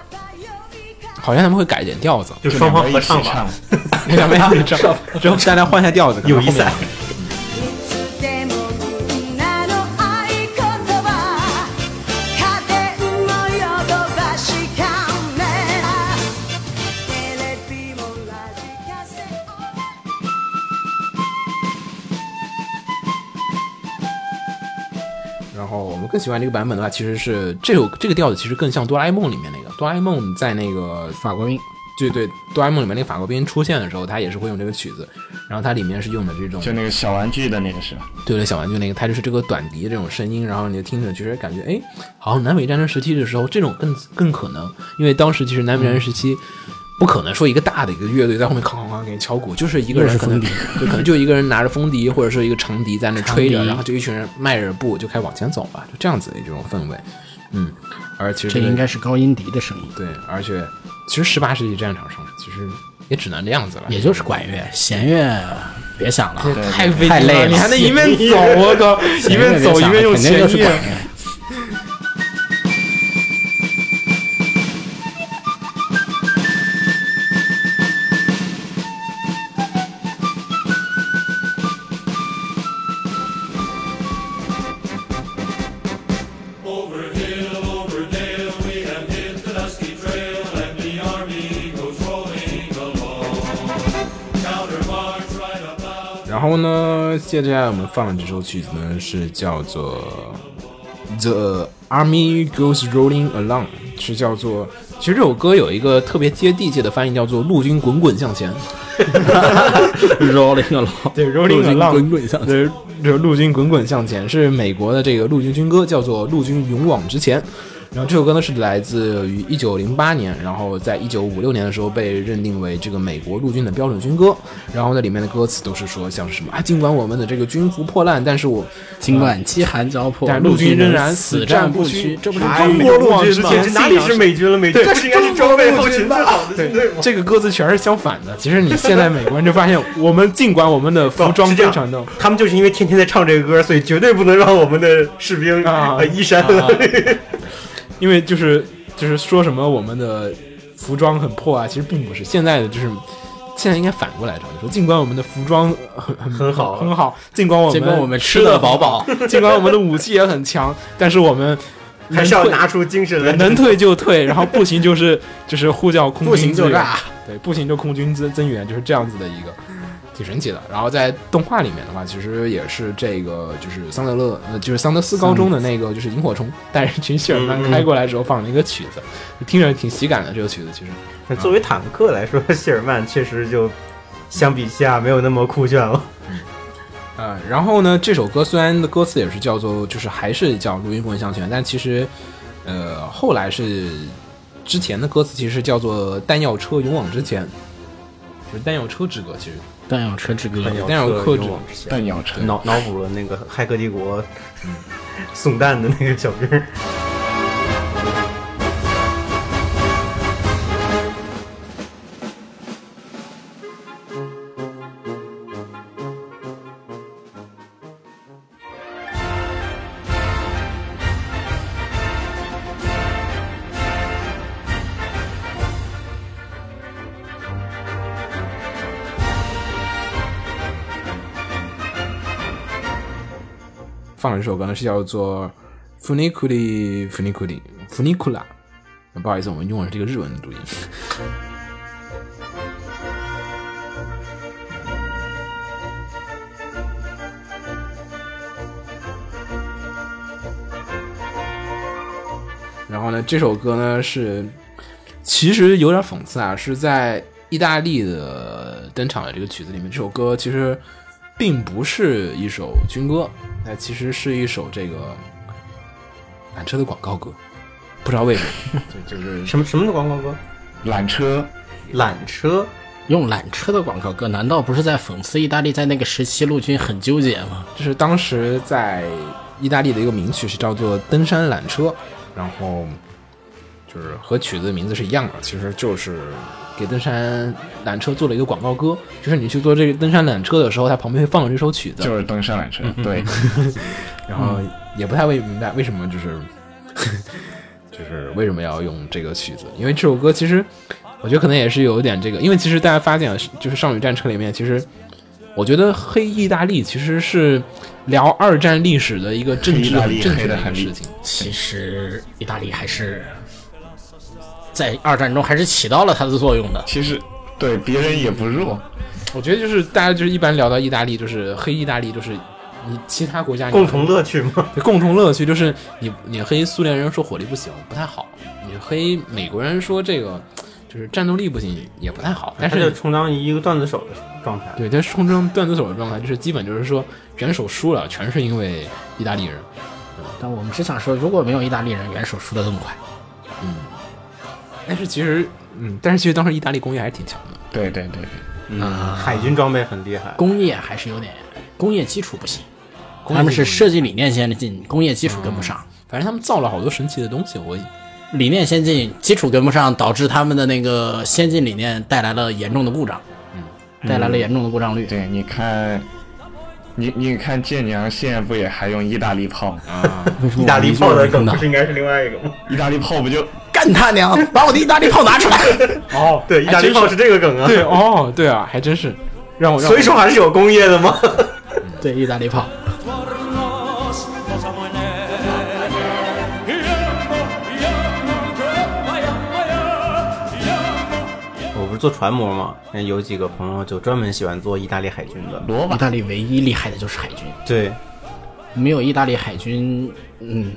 好像他们会改点调子，就双方合唱吧唱。，两边一起 (laughs) 唱，之后大家换下调子，可能后面友谊赛。更喜欢这个版本的话，其实是这首这个调子其实更像哆啦 A 梦里面那个哆啦 A 梦在那个法国兵对对哆啦 A 梦里面那个法国兵出现的时候，他也是会用这个曲子，然后它里面是用的这种就那个小玩具的那个是吧？对对，小玩具那个，它就是这个短笛这种声音，然后你就听着，其实感觉哎，好像南北战争时期的时候，这种更更可能，因为当时其实南北战争时期。不可能说一个大的一个乐队在后面哐哐哐给你敲鼓，就是一个人可能就，可能就一个人拿着风笛或者是一个长笛在那吹着，然后就一群人迈着步就开始往前走了，就这样子的这种氛围。嗯，而其实这应该是高音笛的声音，对，而且其实十八世纪战场上其实也只能这样子了，也就是管乐，弦乐别想了，太费太累了你还能一面走，我靠，一面走一面用弦。乐。然后呢，接下来我们放的这首曲子呢是叫做《The Army Goes Rolling Along》，是叫做。其实这首歌有一个特别接地气的翻译，叫做“陆军滚滚向前 (laughs) Rolling along，对，Rolling 陆军 along 滚滚向前。对，这个陆军滚滚向前是美国的这个陆军军歌，叫做《陆军勇往直前》。然后这首歌呢是来自于一九零八年，然后在一九五六年的时候被认定为这个美国陆军的标准军歌。然后呢，里面的歌词都是说像是什么啊，尽管我们的这个军服破烂，但是我尽管饥寒交迫，但陆军仍然死死战不不屈这不是中中国陆军之嘛前哪里是美军了？美军是应该是装备后勤最好的军队吗？这个歌词全是相反的。其实你现在美国人就发现，我们尽管我们的服装非常的他们就是因为天天在唱这个歌，所以绝对不能让我们的士兵啊呃衣衫。因为就是就是说什么我们的服装很破啊，其实并不是现在的就是。现在应该反过来唱，说尽管我们的服装很很很好很好，尽管我们尽管我们吃的饱饱，(laughs) 尽管我们的武器也很强，但是我们还是要拿出精神来。能退就退，然后不行就是就是呼叫空军不行就炸，对，不行就空军增增援，就是这样子的一个，挺神奇的。然后在动画里面的话，其实也是这个，就是桑德勒，呃，就是桑德斯高中的那个，就是萤火虫带着一群谢尔曼开过来之后放的一个曲子，听着挺喜感的。这个曲子其实，那作为坦克来说，(laughs) 谢尔曼确实就相比下没有那么酷炫了。呃，然后呢，这首歌虽然的歌词也是叫做，就是还是叫《录音滚向前》，但其实，呃，后来是之前的歌词其实叫做《弹药车勇往直前》，就是弹药车之歌，其实。弹药车之歌，弹药克制勇往直前弹药车，脑脑补了那个《骇客帝国》(laughs) 送弹的那个小兵放了一首歌呢，是叫做《Funiculi Funiculi Funicula》。不好意思，我们用的是这个日文的读音。然后呢，这首歌呢是其实有点讽刺啊，是在意大利的登场的这个曲子里面，这首歌其实并不是一首军歌，那其实是一首这个缆车的广告歌，不知道为什么，(laughs) 就就是什么什么的广告歌？缆车，缆车用缆车的广告歌，难道不是在讽刺意大利在那个时期陆军很纠结吗？就是当时在意大利的一个名曲是叫做《登山缆车》，然后就是和曲子的名字是一样的，其实就是给登山缆车做了一个广告歌。就是你去坐这个登山缆车的时候，它旁边会放这首曲子，就是登山缆车，对，(laughs) 然后也不太会明白为什么就是就 (laughs) 就是为什么要用这个曲子？因为这首歌其实我觉得可能也是有一点这个，因为其实大家发现，就是《少女战车》里面，其实我觉得黑意大利其实是聊二战历史的一个政治的黑得很厉一个事情。其实意大利还是在二战中还是起到了它的作用的。其实对别人也不弱，我觉得就是大家就是一般聊到意大利，就是黑意大利，就是你其他国家你共同乐趣嘛。共同乐趣就是你你黑苏联人说火力不行不太好，你黑美国人说这个就是战斗力不行也不太好，但是充当一个段子手的状态。对，他充当段子手的状态，就是基本就是说元首输了，全是因为意大利人。但我们只想说，如果没有意大利人，元首输得更快。但是其实，嗯，但是其实当时意大利工业还是挺强的。对对对对，嗯，海军装备很厉害。工业还是有点工业基础不行，他们是设计理念先进，工业基础跟不上。反正他们造了好多神奇的东西，我理念先进，基础跟不上，导致他们的那个先进理念带来了严重的故障，嗯，带来了严重的故障率。对，你看，你你看建娘现在不也还用意大利炮？啊，为什么意大利炮的梗呢不？是应该是另外一个吗？意大利炮不就干他娘！把我的意大利炮拿出来！(laughs) 哦，对，意大利炮是这个梗啊。对，哦，对啊，还真是让我让我所以说还是有工业的嘛。(laughs) 对，意大利炮。我不是做船模嘛，那有几个朋友就专门喜欢做意大利海军的。罗马？意大利唯一厉害的就是海军，对，没有意大利海军，嗯，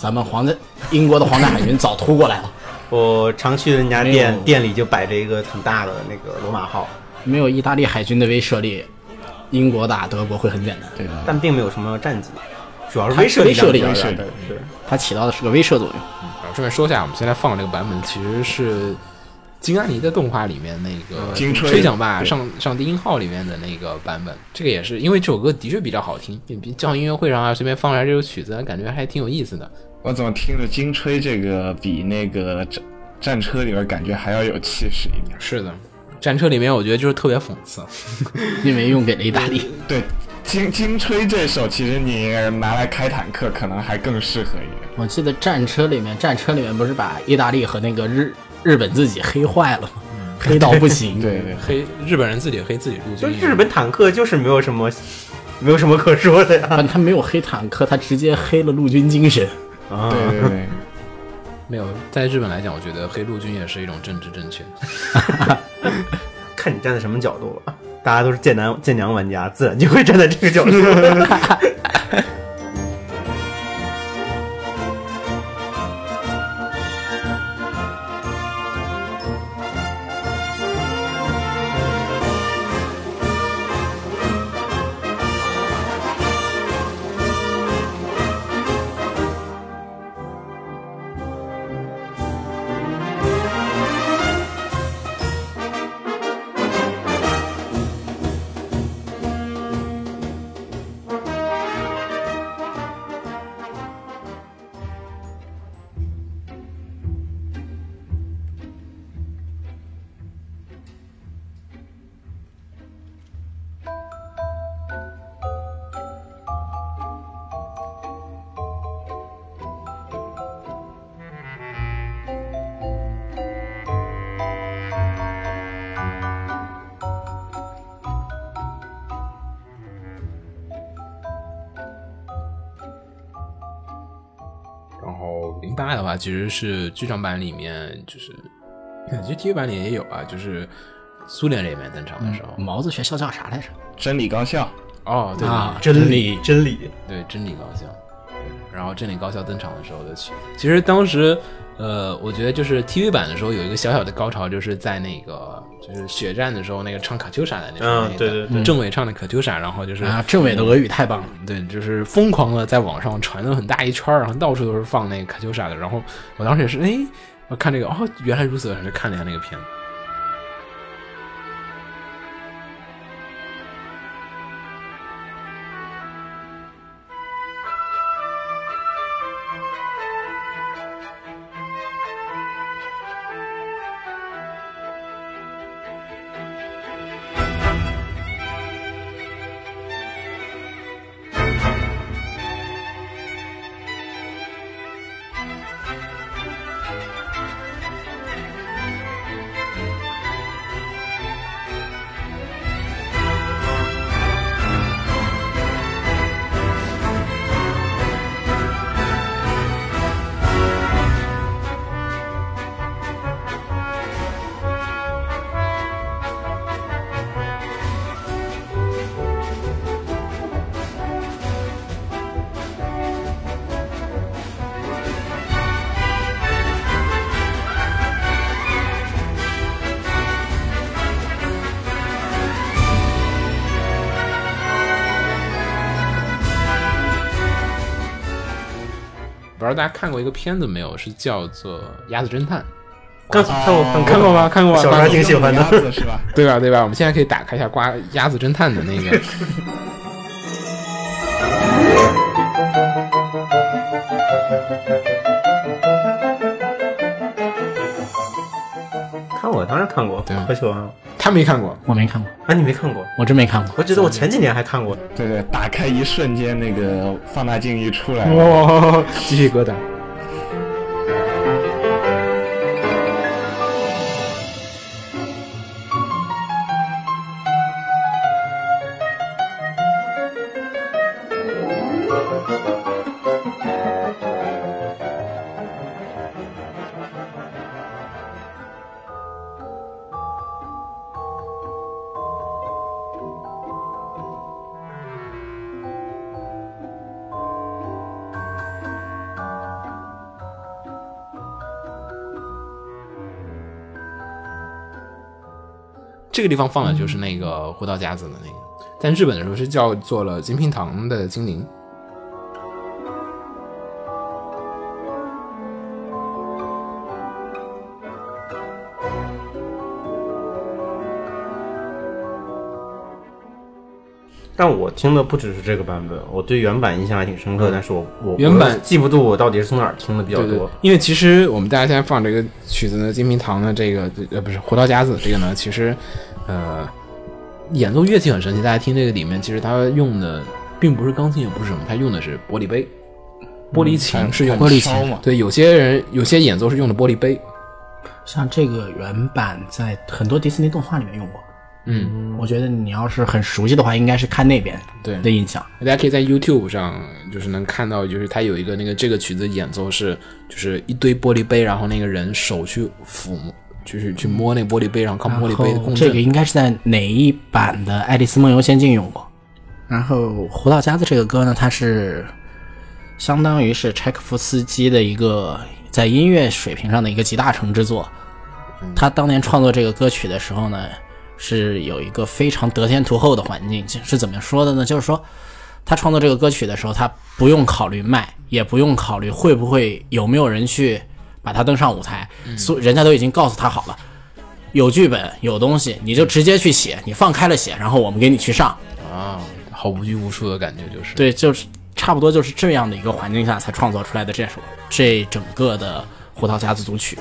咱们皇家英国的皇家海军早突过来了。我常去的人家店店里就摆着一个很大的那个罗马号，没有意大利海军的威慑力，英国打德国会很简单。对的，但并没有什么战绩，主要是威慑力威慑力量比较威慑力大的是它起到的是个威慑作用。然后顺便说一下，我们现在放的这个版本其实是金安妮的动画里面那个金吹吹响吧上上低音号里面的那个版本。这个也是因为这首歌的确比较好听，比比教音乐会上啊随便放出来这首曲子，感觉还挺有意思的。我怎么听着金吹这个比那个战战车里边感觉还要有气势一点？是的，战车里面我觉得就是特别讽刺。(laughs) 因为用给了意大利。对，金金吹这首其实你拿来开坦克可能还更适合一点。我记得战车里面，战车里面不是把意大利和那个日日本自己黑坏了吗？黑到不行。(laughs) 对对，黑日本人自己黑自己陆就，日本坦克就是没有什么没有什么可说的呀。但他没有黑坦克，他直接黑了陆军精神。啊，对对对，没有在日本来讲，我觉得黑陆军也是一种政治正确。(laughs) 看你站在什么角度了。大家都是剑南剑娘玩家，自然就会站在这个角度。(laughs) 后零八的话，其实是剧场版里面就是，其实 TV 版里也有啊，就是苏联这边登场的时候。毛子学校叫啥来着？真理高校，哦，对啊，真理，真理，对，真理高校。对，然后真理高校登场的时候的曲，其实当时，呃，我觉得就是 TV 版的时候有一个小小的高潮，就是在那个就是血战的时候，那个唱卡秋莎的那个，嗯那个对对对政委唱的卡秋莎，然后就是啊，政委的俄语太棒了。对，就是疯狂的在网上传了很大一圈儿，然后到处都是放那个卡秋莎的。然后我当时也是，哎，我看这个，哦，原来如此，然后就看了一下那个片子。看过一个片子没有，是叫做《鸭子侦探》，看看过看看过吗？看过吗？小时候挺喜欢的是吧？对吧？对吧？我们现在可以打开一下《瓜鸭子侦探》的那个。(laughs) 看过，当然看过，对可喜欢了。他没看过，我没看过，啊，你没看过？我真没看过。我记得我前几年还看过。对对，打开一瞬间，那个放大镜一出来，哇，鸡皮疙瘩。这个地方放的就是那个胡桃夹子的那个，在日本的时候是叫做了金平堂的精灵。但我听的不只是这个版本，我对原版印象还挺深刻，但是我我原版记不住我到底是从哪儿听的比较对对多。，因为其实我们大家现在放这个曲子呢，金平堂的这个呃不是胡桃夹子这个呢，其实呃演奏乐器很神奇，大家听这个里面其实他用的并不是钢琴，也不是什么，他用的是玻璃杯，玻璃琴是用玻璃琴嘛，对，有些人有些演奏是用的玻璃杯，像这个原版在很多迪士尼动画里面用过。嗯，我觉得你要是很熟悉的话，应该是看那边对的印象。大家可以在 YouTube 上就是能看到，就是它有一个那个这个曲子演奏是就是一堆玻璃杯，然后那个人手去抚摸，就是去摸那玻璃杯，然后靠玻璃杯的共振。这个应该是在哪一版的《爱丽丝梦游仙境》用过。然后《胡桃夹子》这个歌呢，它是相当于是柴可夫斯基的一个在音乐水平上的一个集大成之作。他当年创作这个歌曲的时候呢，是有一个非常得天独厚的环境，是怎么说的呢？就是说，他创作这个歌曲的时候，他不用考虑卖，也不用考虑会不会有没有人去把他登上舞台，所人家都已经告诉他好了。有剧本有东西，你就直接去写，你放开了写，然后我们给你去上。啊，好无拘无束的感觉，就是对，就是差不多就是这样的一个环境下才创作出来的这首这整个的胡桃夹子组曲。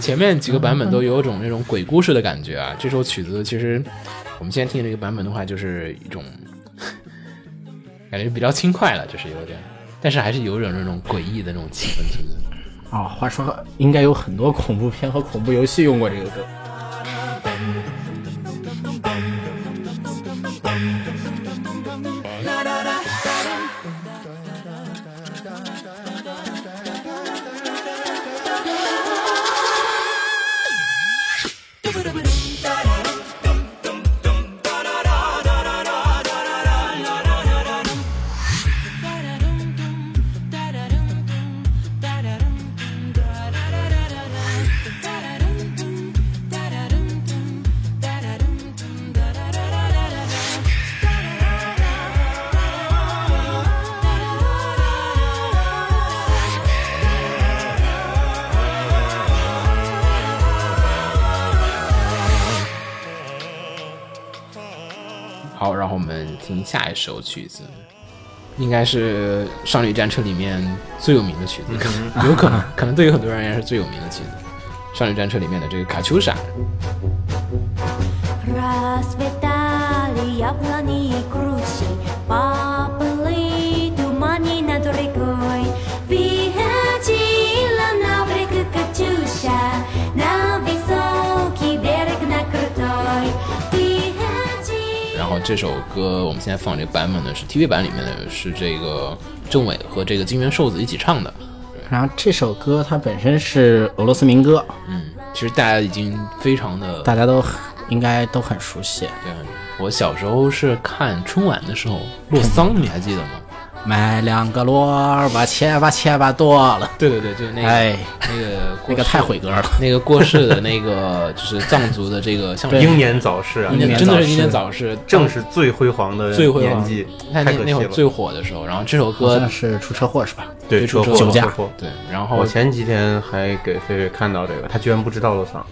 前面几个版本都有种那种鬼故事的感觉啊。这首曲子其实我们现在听这个版本的话，就是一种感觉比较轻快了，就是有点，但是还是有种那种诡异的那种气氛存在。哦，话说应该有很多恐怖片和恐怖游戏用过这个歌。听下一首曲子，应该是《少女战车》里面最有名的曲子，(laughs) 有可能，可能对于很多人而言是最有名的曲子，《少女战车》里面的这个卡秋莎。这首歌我们现在放这个版本呢是 TV 版里面的是这个政委和这个金元寿子一起唱的。然后这首歌它本身是俄罗斯民歌，嗯，其实大家已经非常的大家都应该都很熟悉。对，我小时候是看春晚的时候，洛桑，你还记得吗？买两个萝卜，切吧切吧剁了。对对对，就是那个、哎，那个过那个太毁歌了。那个过世的那个就是藏族的这个像英年早逝啊，英英年早逝真的是英年早逝，正是最辉煌的最辉煌年纪，他那太可惜了。那会儿最火的时候，然后这首好歌像是出车祸是吧？对车祸酒驾。对，然后我前几天还给菲菲看到这个，他居然不知道了桑，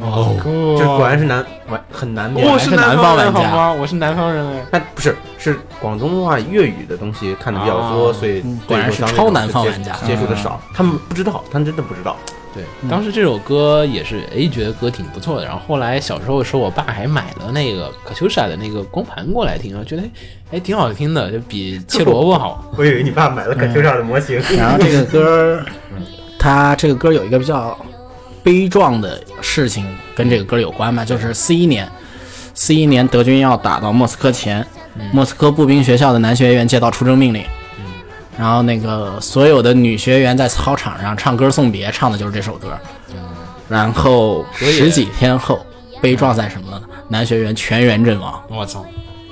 哦，这果然是南完很难免。我是是南方方人玩家好吗？我是南方人哎。那不是是广东话粤语的东西看的比较多，啊所以果然是超南方玩家接触的少，他们不知道，他们真的不知道。对，当时这首歌也是，哎，觉得歌挺不错的。然后后来小时候的时候，我爸还买了那个卡秋莎的那个光盘过来听，我觉得哎挺好听的，就比切萝卜好。(laughs) 我以为你爸买了可秋莎的模型，(laughs) 然后这个歌儿，(laughs) 它这个歌有一个比较悲壮的事情跟这个歌有关嘛，就是四一年，四一年德军要打到莫斯科前，莫斯科步兵学校的男学员接到出征命令，然后那个所有的女学员在操场上唱歌送别，唱的就是这首歌。然后十几天后，悲壮在什么呢？男学员全员阵亡，我操，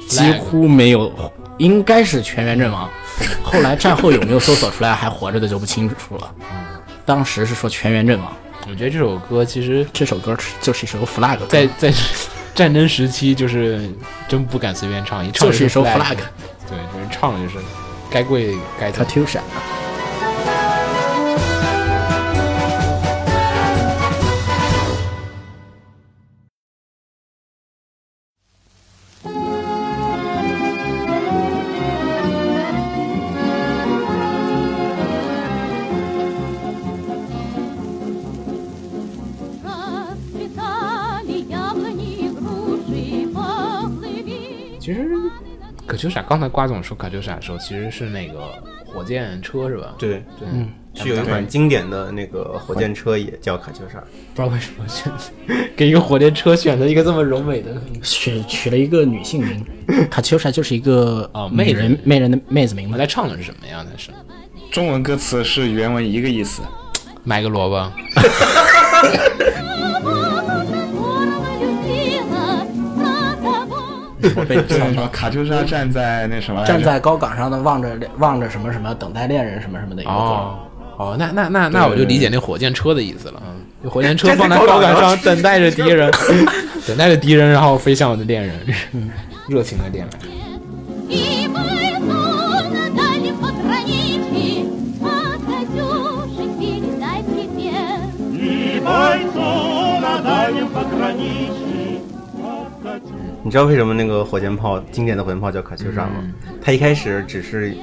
几乎没有，应该是全员阵亡。后来战后有没有搜索出来还活着的就不清楚了。当时是说全员阵亡。我觉得这首歌其实这首歌就是一首 flag，在在 (laughs) 战争时期就是真不敢随便唱，一唱就是一首 flag。对，就是唱了就是该跪该走。Katusha。其可秋莎刚才瓜总说卡秋莎的时候，其实是那个火箭车是吧？对对，嗯是有一款经典的那个火箭车也叫卡秋莎，不知道为什么选给一个火箭车选择一个这么柔美的。取取了一个女性名，卡秋莎就是一个哦妹子美人美人的妹子名字。我在唱的是什么呀？那是中文歌词是原文一个意思。买个萝卜。(laughs) 被对，什么卡秋莎站在那什么来着站在高岗上的望着望着什么什么等待恋人什么什么的一个歌。哦哦，那那那那我就理解那火箭车的意思了。嗯，就火箭车站(laughs) 在放在高岗上高岗上，等待着敌人，(laughs) 等待着敌人，然后飞向我的恋人，热情的恋人。 И пойду на дальнем пограничье, а Катюше передай привет. И бойцу на дальнем пограничье от Катюши 你知道为什么那个火箭炮经典的火箭炮叫卡秋莎吗？它一开始只是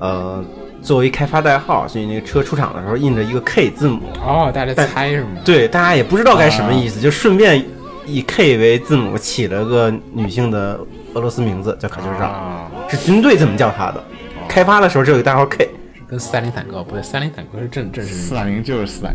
呃作为开发代号，所以那个车出厂的时候印着一个 K 字母，哦，大家猜是吗？对，大家也不知道该什么意思，就顺便以 K 为字母起了个女性的俄罗斯名字叫卡秋莎，啊，是军队这么叫她的。开发的时候只有一个代号 K，跟斯大林坦克不对，斯大林坦克是正正式斯大林就是斯大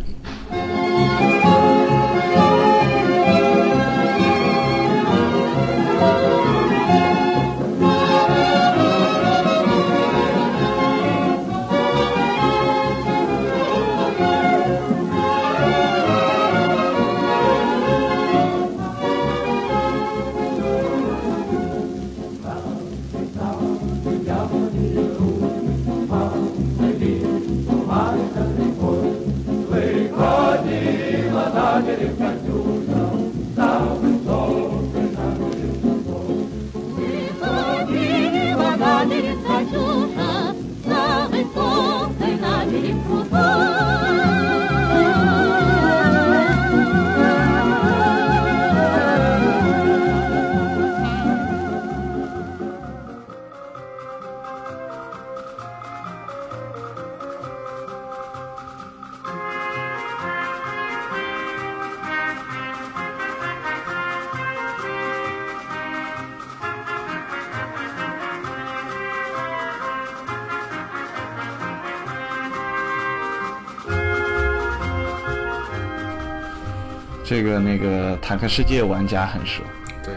世界玩家很熟。对，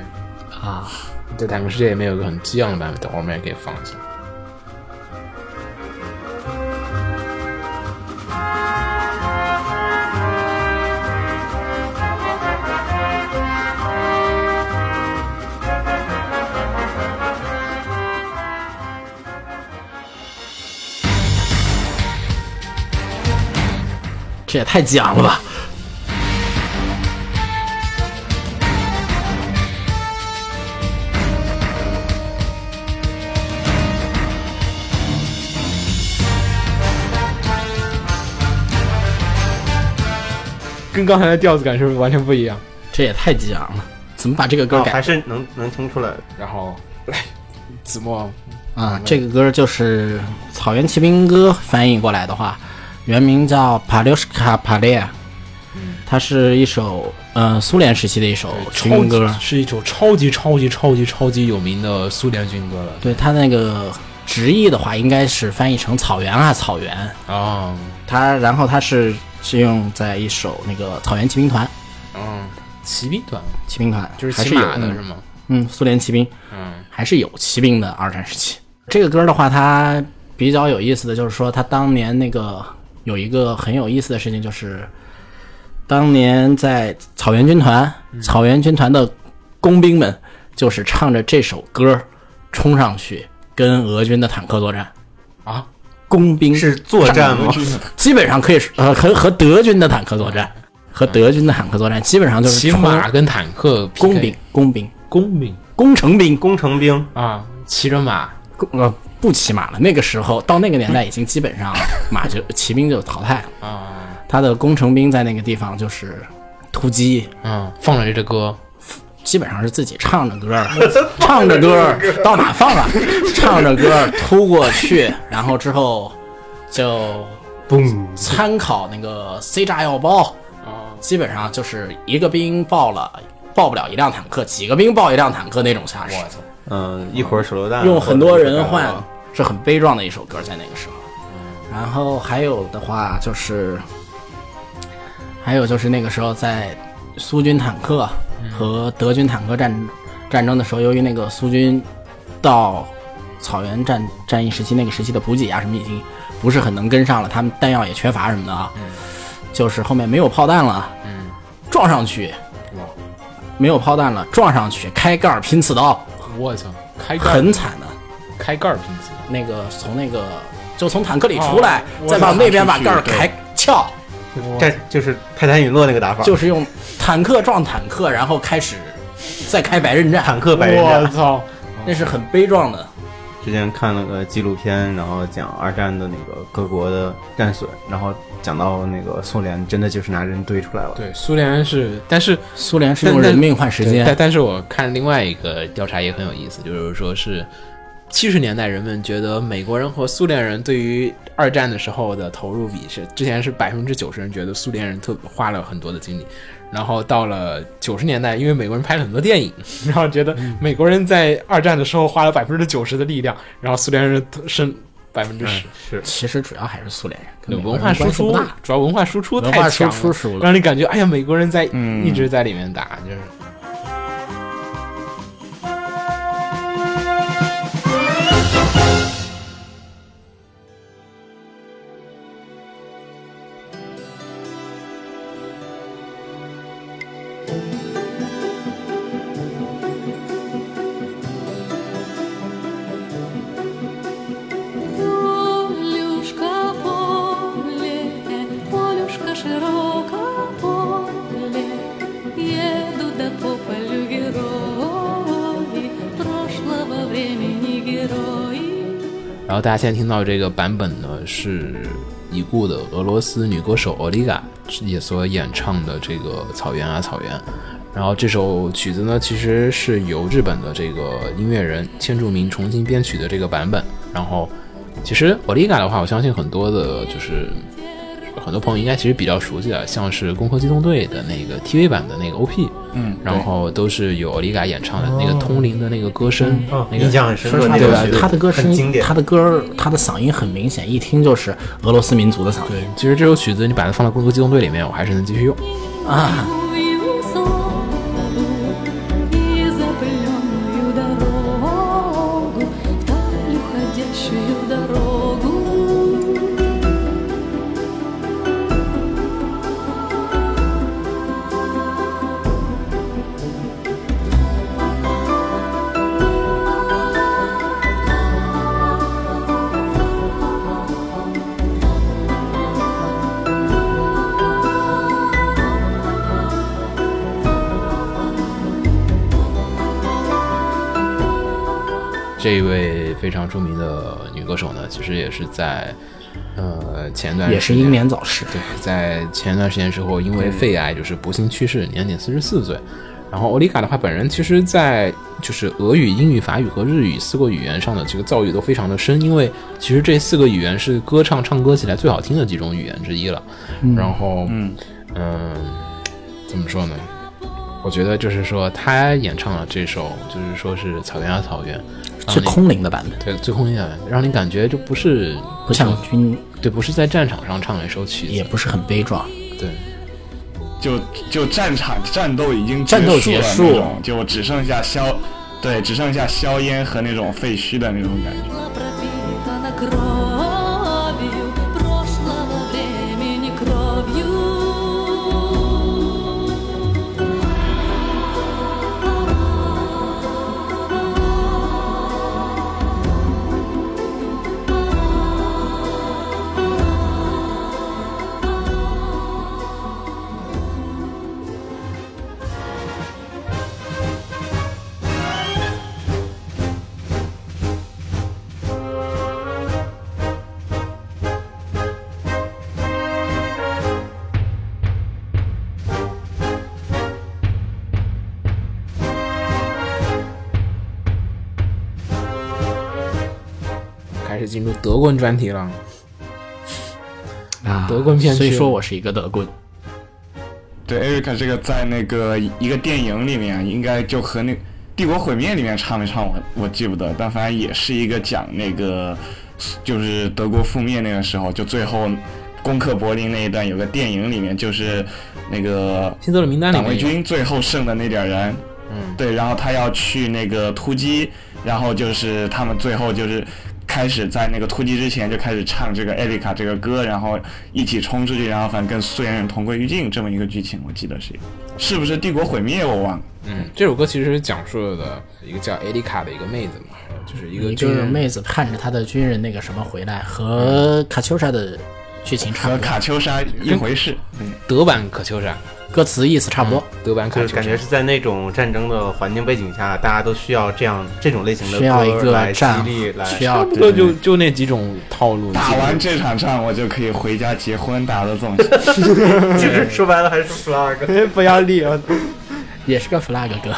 啊，对，坦克世界里面有个很激昂的版本，等会儿我们也可以放一下。这也太讲了吧！跟刚才的调子感是不是完全不一样？这也太激昂了，怎么把这个歌哦，改还是能能听出来。然后来，子墨啊？这个歌就是《草原骑兵歌》，翻译过来的话，原名叫《帕留什卡帕列》，它是一首呃苏联时期的一首骑超级兵歌。是一首超级超级超级超级有名的苏联军歌了对它那个直译的话，应该是翻译成草原啊草原。啊，它然后它是是用在一首那个草原骑兵团，嗯，骑兵团。骑兵团就是骑还是有的是吗？嗯，苏联骑兵。嗯。还是有骑兵的二战时期。这个歌的话，它比较有意思的就是说，它当年那个有一个很有意思的事情，就是当年在草原军团，草原军团的工兵们就是唱着这首歌冲上去跟俄军的坦克作战。啊，工兵是作战吗？基本上可以说呃和和德军的坦克作战，和德军的坦克作战基本上就是骑马跟坦克工兵、工兵、工兵。工程兵、工程兵。啊，骑着马。呃不骑马了。那个时候到那个年代已经基本上马就 (laughs) 骑兵就淘汰了，啊，他的工程兵在那个地方就是突击，嗯，放了这歌，基本上是自己唱着歌儿，(laughs) 唱着歌儿到哪放啊？(laughs) 唱着歌儿突过去，然后之后就嘣，参考那个 C 炸药包，基本上就是一个兵爆了，爆不了一辆坦克，几个兵爆一辆坦克那种下势，嗯，一会儿手榴弹，用很多人换，是很悲壮的一首歌，在那个时候。然后还有的话就是，还有就是那个时候在苏军坦克和德军坦克战战争的时候，由于那个苏军到草原战战役时期那个时期的补给啊什么已经不是很能跟上了，他们弹药也缺乏什么的啊，就是后面没有炮弹了，撞上去，没有炮弹了，撞上去开盖儿拼刺刀，我操，开很惨的。开盖儿拼刺，那个从那个就从坦克里出来，哦再往那边把盖儿开撬，这就是泰坦陨落那个打法，就是用坦克撞坦克，然后开始再开白刃战，坦克白刃我战。操，那是很悲壮的。之前看了个纪录片，然后讲二战的那个各国的战损，然后讲到那个苏联真的就是拿人堆出来了。对，苏联是，但是苏联是但用人命换时间对但，但是我看另外一个调查也很有意思，就是说是七十年代人们觉得美国人和苏联人对于二战的时候的投入比是之前是百分之九十人觉得苏联人特花了很多的精力，然后到了九十年代，因为美国人拍了很多电影，然后觉得美国人在二战的时候花了百分之九十的力量，然后苏联人剩百分之十。是其实主要还是苏联人，文化输出大。，主要文化输出文化太强了，输出让你感觉哎呀，美国人在、嗯一直在里面打，就是。大家现在听到这个版本呢，是已故的俄罗斯女歌手奥利嘎也所演唱的这个《草原啊草原》。然后这首曲子呢，其实是由日本的这个音乐人千住明重新编曲的这个版本。然后，其实奥利嘎的话，我相信很多的，就是很多朋友应该其实比较熟悉啊，像是《攻壳机动队》的那个 TV 版的那个 OP，嗯，然后都是由奥利嘎演唱的，那个通灵的那个歌声，哦，那个印象很深刻。说实话，那个曲子他的歌声，很经典他。的歌，他的嗓音很明显，一听就是俄罗斯民族的嗓音对，其实这首曲子你把它放到《工作机动队》里面，我还是能继续用。啊。这一位非常著名的女歌手呢，其实也是在呃前段时间也是英年早逝。对，在前段时间之后，因为肺癌就是不幸去世，年仅四十四岁。然后欧丽卡的话，本人其实，在就是俄语、英语、法语和日语四个语言上的这个造诣都非常的深，因为其实这四个语言是歌唱唱歌起来最好听的几种语言之一了。然后，嗯嗯，怎么说呢？我觉得就是说，他演唱了这首，就是说是草原啊草原，最空灵的版本，对最空灵的版本，让你感觉就不是不像军，对，不是在战场上唱的一首曲子，也不是很悲壮。对。就就战场战斗已经战斗结结束了那种，就只剩下硝，对，只剩下硝烟和那种废墟的那种感觉。进入德棍专题了。啊，德棍片区。虽说我是一个德棍，对，艾瑞卡这个在那个一个电影里面，应该就和那《帝国毁灭》里面唱没唱我我记不得，但反正也是一个讲那个就是德国覆灭那个时候，就最后攻克柏林那一段，有个电影里面就是那个新德勒名单里党卫军最后剩的那点人，嗯，对，然后他要去那个突击，然后就是他们最后就是开始在那个突击之前就开始唱这个艾丽卡这个歌，然后一起冲出去，然后反正跟苏联人同归于尽这么一个剧情，我记得是，是不是帝国毁灭我忘了。嗯，这首歌其实讲述的一个叫艾丽卡的一个妹子嘛，就是一个一个军人妹子盼着她的军人那个什么回来，和卡秋莎的剧情差和不多，卡秋莎一回事，嗯，德版卡秋莎，歌词意思差不多。德版卡感觉是在那种战争的环境背景下，大家都需要这样这种类型的需要一个歌来激战励，来需要差不多就就那几种套路。打完这场仗我就可以回家结婚，大家都这么想。(laughs) (laughs) 就是说白了还是 flag。(laughs) 不要力啊！也是个 flag 歌。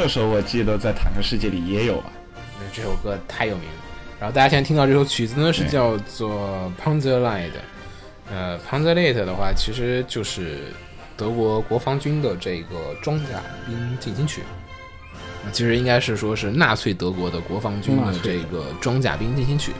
这首我记得在《坦克世界》里也有啊。这首歌太有名了。然后大家现在听到这首曲子呢，是叫做 Panzerlied。呃，Panzerlied 的话，其实就是德国国防军的这个装甲兵进行曲。那其实应该是说是纳粹德国的国防军的这个装甲兵进行曲。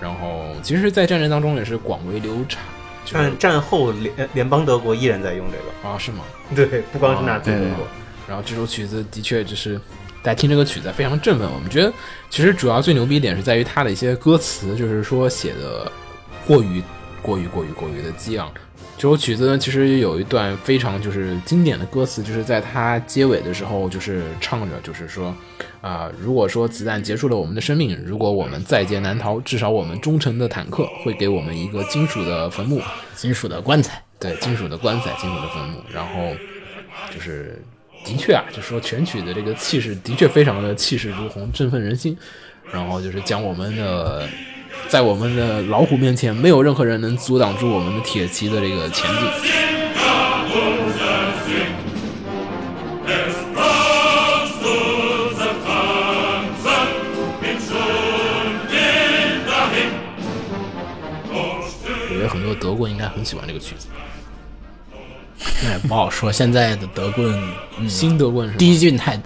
然后，其实，在战争当中也是广为流传。就是战战后联联邦德国依然在用这个，啊，是吗？对，不光是纳粹德国，然后这首曲子的确就是大家听这个曲子非常振奋。我们觉得其实主要最牛逼一点是在于它的一些歌词，就是说写的过于过于过于过于的激昂。这首曲子呢，其实有一段非常就是经典的歌词，就是在它结尾的时候，就是唱着，就是说，啊、如果说子弹结束了我们的生命，如果我们在劫难逃，至少我们忠诚的坦克会给我们一个金属的坟墓。金属的棺材，对，金属的棺材，金属的坟墓，然后就是的确啊，就说全曲的这个气势的确非常的气势如虹，振奋人心。然后就是讲我们的，在我们的老虎面前，没有任何人能阻挡住我们的铁骑的这个前进。我觉得很多德国应该很喜欢这个曲子。哎，不好说。现在的德棍，嗯，新德棍是？低俊太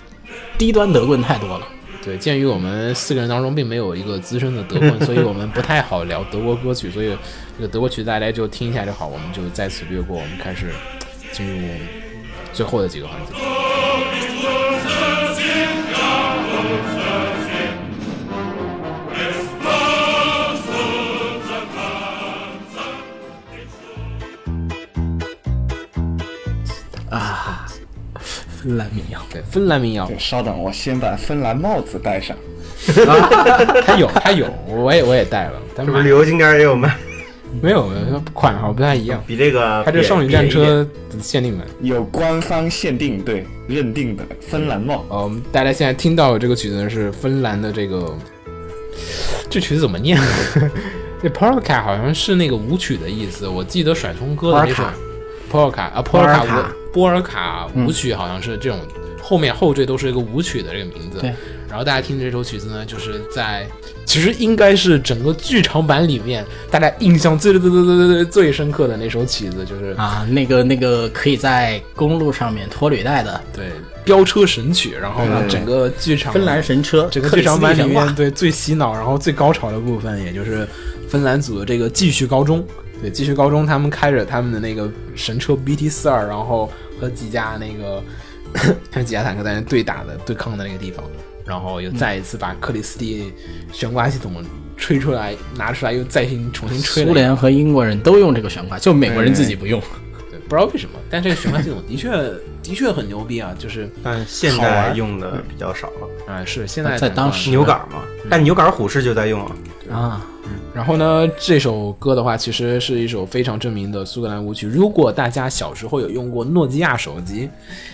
低端德棍太多了。对，鉴于我们四个人当中并没有一个资深的德棍，所以我们不太好聊德国歌曲，所以这个德国曲大家就听一下就好，我们就在此略过。我们开始进入最后的几个环节。芬兰民谣，对，芬兰民谣，对，稍等，我先把芬兰帽子戴上。它有，它有，我也我也戴了，但是不是旅游景点也有卖？没有，款号不太一样。比这个，它这少女战车限定版有官方限定，对，认定的芬兰帽。呃，大家现在听到这个曲子呢是芬兰的这个，这曲子怎么念？(laughs) 那 polka 好像是那个舞曲的意思，我记得甩葱歌的那首 polka 啊 polka 波尔卡舞曲好像是这种，后面后缀都是一个舞曲的这个名字。对。然后大家听这首曲子呢，就是在其实应该是整个剧场版里面大家印象最最最最最最最深刻的那首曲子，就是啊，那个那个可以在公路上面拖履带的，对，飙车神曲。然后呢，整个剧场芬兰神车，整个剧场版里面对最洗脑，然后最高潮的部分，也就是芬兰组的这个继续高中。对，继续高中，他们开着他们的那个神车 BT 四二，然后和几架那个和几架坦克在那对打的对抗的那个地方。然后又再一次把克里斯蒂悬挂系统吹出来，拿出来又再新重新吹。苏联和英国人都用这个悬挂，就美国人自己不用。对，不知道为什么，但这个循环系统 (laughs) 的确的确很牛逼啊！就是但现在用的比较少了。啊，是现在在当时牛杆嘛，但牛杆虎式就在用啊。啊，然后呢，这首歌的话，其实是一首非常知名的苏格兰舞曲。如果大家小时候有用过诺基亚手机，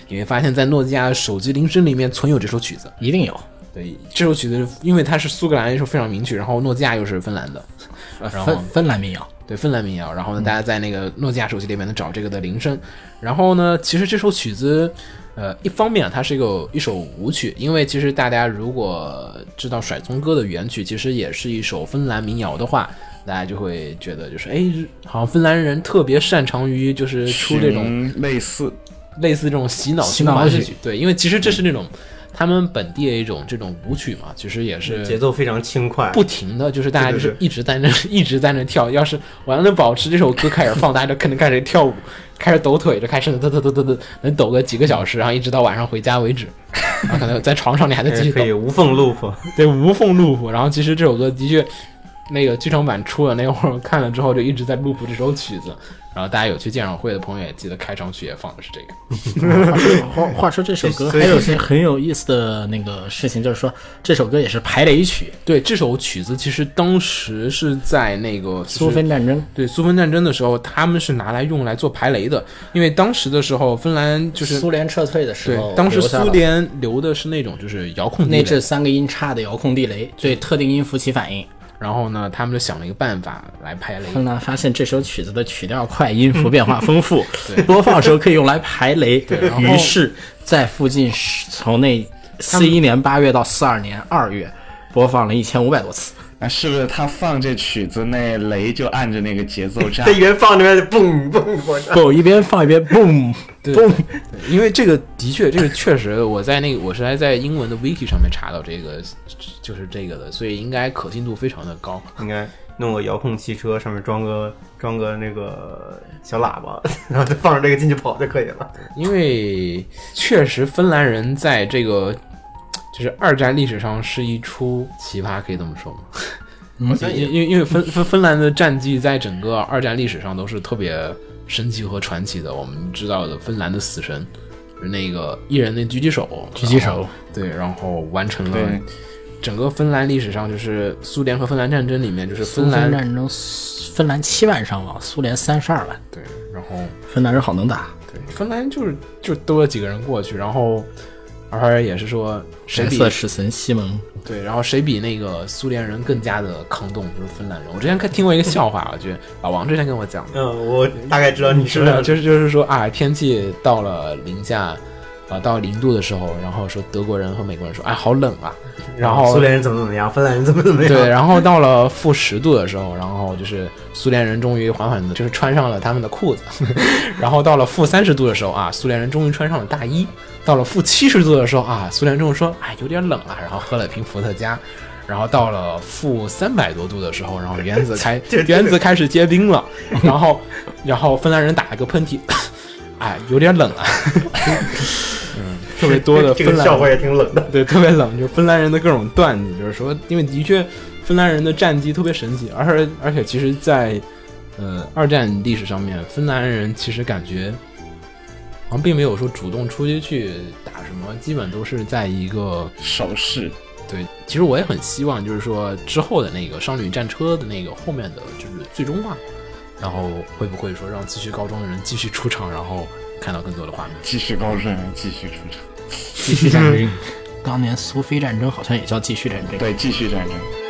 你会发现在诺基亚手机铃声里面存有这首曲子，一定有。对，这首曲子因为它是苏格兰一首非常名曲，然后诺基亚又是芬兰的，然后芬芬兰民谣，对，芬兰民谣。然后呢，大家在那个诺基亚手机里面呢找这个的铃声。然后呢，其实这首曲子。呃，一方面它是一个一首舞曲，因为其实大家如果知道甩葱歌的原曲，其实也是一首芬兰民谣的话，大家就会觉得就是哎，好像芬兰人特别擅长于就是出这种类似类似这种洗脑洗脑曲，对，因为其实这是那种他们本地的一种这种舞曲嘛，其实也是节奏非常轻快，不停的就是大家就是一直在那 (laughs) 一直在那跳，要是我要能保持这首歌开始放，大家就可能开始跳舞。(laughs) 开始抖腿，就开始抖抖抖抖抖，能抖个几个小时，然后一直到晚上回家为止。(laughs) 然后可能在床上你还在继续抖，可以无缝 loop，对，无缝 loop。然后其实这首歌的确，那个剧场版出了那会儿看了之后，就一直在 loop 这首曲子。然后大家有去鉴赏会的朋友也记得开场曲也放的是这个。话话说这首歌还有些很有意思的那个事情，就是说这首歌也是排雷曲。对，这首曲子其实当时是在那个苏芬战争，对苏芬战争的时候，他们是拿来用来做排雷的。因为当时的时候，芬兰就是苏联撤退的时候，对，当时苏联留的是那种就是遥控内置三个音差的遥控地雷，对特定音符起反应。然后呢，他们就想了一个办法来排雷。后来发现这首曲子的曲调快，音符变化丰富，播放时候可以用来排雷。于是，在附近从那四一年八月到四二年二月，播放了一千五百多次。那是不是他放这曲子，那雷就按着那个节奏炸？他 (laughs) 一边放那边就嘣嘣嘣，一边放一边嘣嘣。(laughs) 因为这个的确，这个确实，我在那个我是还在英文的 wiki 上面查到这个，就是这个的，所以应该可信度非常的高。应该弄个遥控汽车，上面装个装个那个小喇叭，(laughs) 然后就放着这个进去跑就可以了。因为确实，芬兰人在这个。就是二战历史上是一出奇葩，可以这么说吗？(laughs) 因因因为芬芬芬兰的战绩在整个二战历史上都是特别神奇和传奇的。我们知道的芬兰的死神那个一人的狙击手，狙击手对，然后完成了整个芬兰历史上就是苏联和芬兰战争里面就是芬兰战争，芬兰七万伤亡，苏联三十二万。对，然后芬兰人好能打，对，芬兰就是就多了几个人过去，然后。而也是说，谁比使神西蒙。对，然后谁比那个苏联人更加的抗冻，就是芬兰人。我之前看听过一个笑话，我觉得老王之前跟我讲的，嗯，我大概知道你是，就是就是说啊，天气到了零下啊，到零度的时候，然后说德国人和美国人说，哎，好冷啊，然后苏联人怎么怎么样，芬兰人怎么怎么样，对，然后 (laughs) 到了负十度的时候，然后就是苏联人终于缓缓的，就是穿上了他们的裤子，(laughs) 然后到了负三十度的时候啊，苏联人终于穿上了大衣，到了负七十度的时候啊，苏联人终于说，哎，有点冷了，然后喝了瓶伏特加。然后到了负三百多度的时候，然后原子开 (laughs) 原子开始结冰了，然后然后芬兰人打了个喷嚏，(coughs) 哎，有点冷啊，嗯，特别多的这芬兰个笑话也挺冷的。(laughs) 对，特别冷，就是芬兰人的各种段子，就是说，因为的确芬兰人的战绩特别神奇，而且而且其实在，呃二战历史上面，芬兰人其实感觉好像并没有说主动出击去打什么，基本都是在一个手势，对，其实我也很希望，就是说之后的那个商旅战车的那个后面的就是最终话，然后会不会说让继续高中的人继续出场，然后看到更多的画面，继续高中人，继续出场，继续战争。(laughs) 当年苏菲战争好像也叫继续战争。对，继续战争。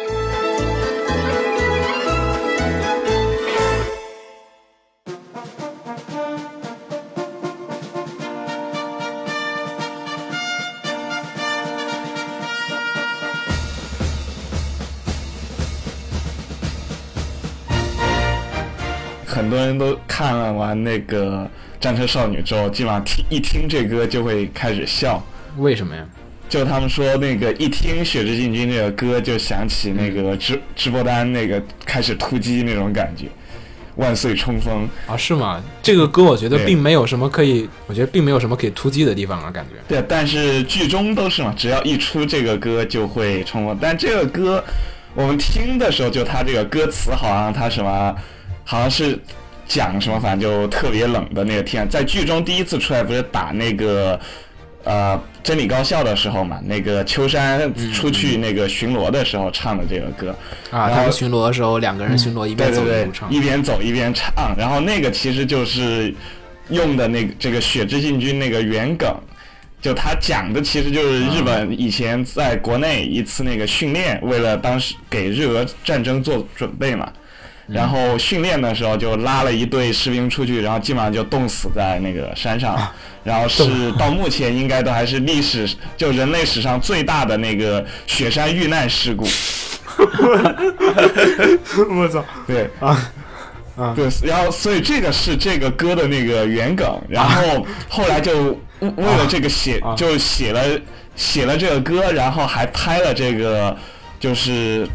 看了完那个《战车少女》之后，基本上听一听这歌就会开始笑。为什么呀？就他们说那个一听《血之进军》这个歌，就想起那个直直播单那个开始突击那种感觉，万岁冲锋。啊，是吗？这个歌我觉得并没有什么可以，我觉得并没有什么可以突击的地方啊，感觉。对，但是剧中都是嘛，只要一出这个歌就会冲锋。但这个歌我们听的时候，就它这个歌词好像它什么，好像是讲什么，反正就特别冷的那个天。在剧中第一次出来不是打那个呃真理高校的时候嘛，那个秋山出去那个巡逻的时候唱的这个歌。啊，然后他们巡逻的时候，两个人巡逻一边走一路，唱。一边走一边唱，然后那个其实就是用的那个这个《血之进军》那个原梗，就他讲的其实就是日本以前在国内一次那个训练，为了当时给日俄战争做准备嘛。然后训练的时候就拉了一队士兵出去，然后基本上就冻死在那个山上，然后是到目前应该都还是历史就人类史上最大的那个雪山遇难事故。我操！对啊啊，对，然后所以这个是这个歌的那个原梗，然后后来就为为了这个写就写了写了这个歌，然后还拍了这个就是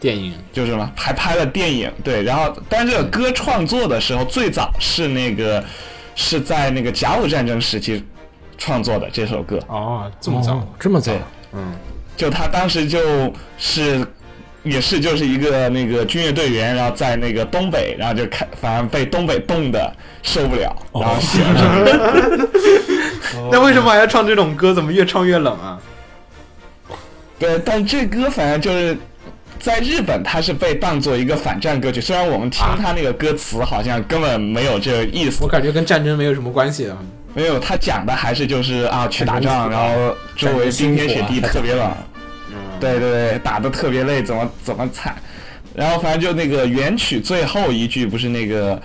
电影就是什么，还拍了电影，对，然后但是这个歌创作的时候最早是那个是在那个甲午战争时期创作的这首歌，哦，这么早哦，这么早嗯，就他当时就是也是就是一个那个军乐队员，然后在那个东北，然后就开，反正被东北冻的受不了，然后写了这个。(laughs) 那为什么还要唱这种歌？怎么越唱越冷啊？对，但这歌反正就是。在日本，它是被当做一个反战歌曲，虽然我们听它那个歌词好像根本没有这个意思我，感觉跟战争没有什么关系啊。没有，他讲的还是就是啊去打仗，然后周围冰天雪地特别冷，对对对，打的特别累，怎么怎么惨，然后反正就那个原曲最后一句不是那个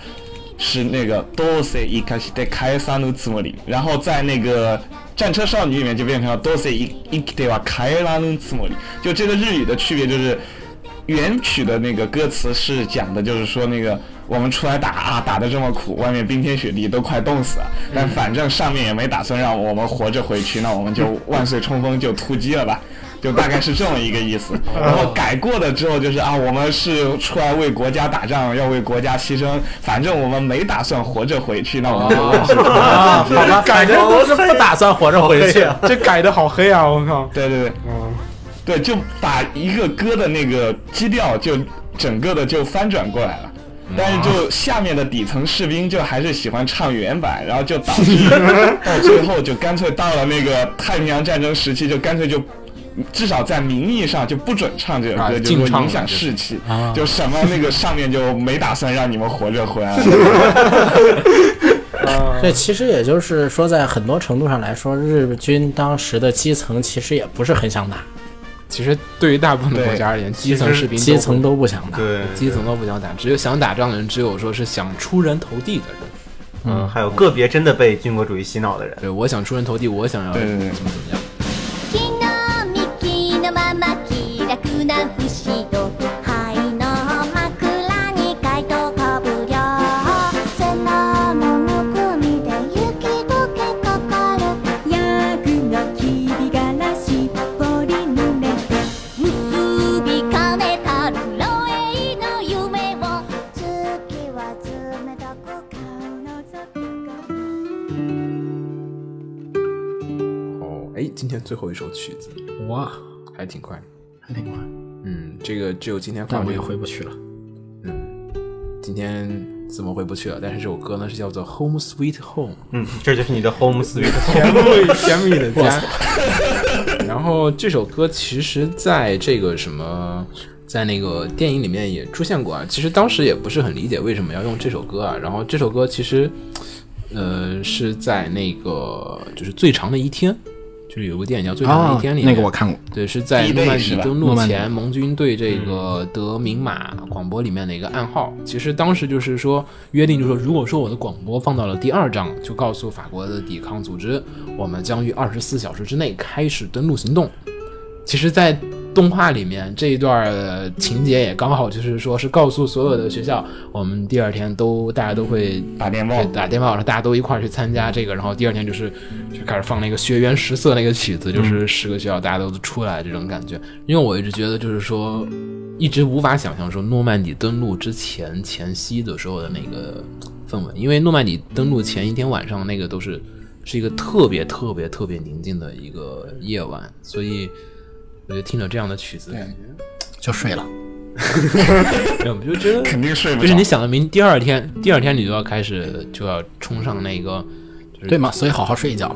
是那个どうせ生かして返さぬつもり，然后在那个战车少女里面就变成了どうせ生生きては帰らぬつもり，就这个日语的区别就是。 原曲的那个歌词是讲的，就是说那个我们出来打啊，打的这么苦，外面冰天雪地，都快冻死了，但反正上面也没打算让我们活着回去，那我们就万岁冲锋就突击了吧，(laughs) 就大概是这么一个意思。然后改过了之后就是啊，我们是出来为国家打仗，要为国家牺牲，反正我们没打算活着回去，那我们就万岁冲锋。啊，好吧，(laughs) (laughs) 改的都是不打算活着回去。这改的好黑啊！我靠，对对对，对，就把一个歌的那个基调就整个的就翻转过来了。但是就下面的底层士兵就还是喜欢唱原版，然后就导致 (laughs) 到最后就干脆到了那个太平洋战争时期，就干脆就至少在名义上就不准唱这个啊歌，就说影响士气啊，就什么那个上面就没打算让你们活着回来。(laughs) 这其实也就是说，在很多程度上来说，日军当时的基层其实也不是很想打，其实对于大部分的国家而言，基层士兵都基层都不想打。对，基层都不想打，只有想打仗的人，只有说是想出人头地的人。嗯，还有个别真的被军国主义洗脑的人。对，我想出人头地，我想要怎么怎么样。最后一首曲子哇，还挺快。还挺快，嗯，这个只有今天放但我也回不去了。嗯今天怎么回不去了？但是这首歌呢是叫做《Home Sweet Home》，嗯，这就是你的 home sweet home。甜蜜甜蜜的家。(laughs) 然后这首歌其实在这个什么，在那个电影里面也出现过啊。其实当时也不是很理解为什么要用这首歌啊。然后这首歌其实，呃，是在那个就是最长的一天，就是有个电影叫《最长的一天》里面，哦那个我看过。对，是在诺曼底登陆前，盟军对这个德明马广播里面的一个暗号。其实当时就是说约定，就是说，如果说我的广播放到了第二章，就告诉法国的抵抗组织，我们将于二十四小时之内开始登陆行动。其实，在动画里面这一段呃情节也刚好就是说是告诉所有的学校，我们第二天都大家都会打电报对打电报，然后大家都一块儿去参加这个，然后第二天就是就开始放那个学园十色那个曲子，就是十个学校大家都出来这种感觉。因为我一直觉得就是说，一直无法想象说诺曼底登陆之前前夕的时候的那个氛围，因为诺曼底登陆前一天晚上那个都是是一个特别特别特别宁静的一个夜晚，所以我就听着这样的曲子，感觉就睡了。(laughs) 对我就觉得肯定睡不着。就是你想的明第二天，第二天你就要开始就要冲上那个对吗？所以好好睡一觉。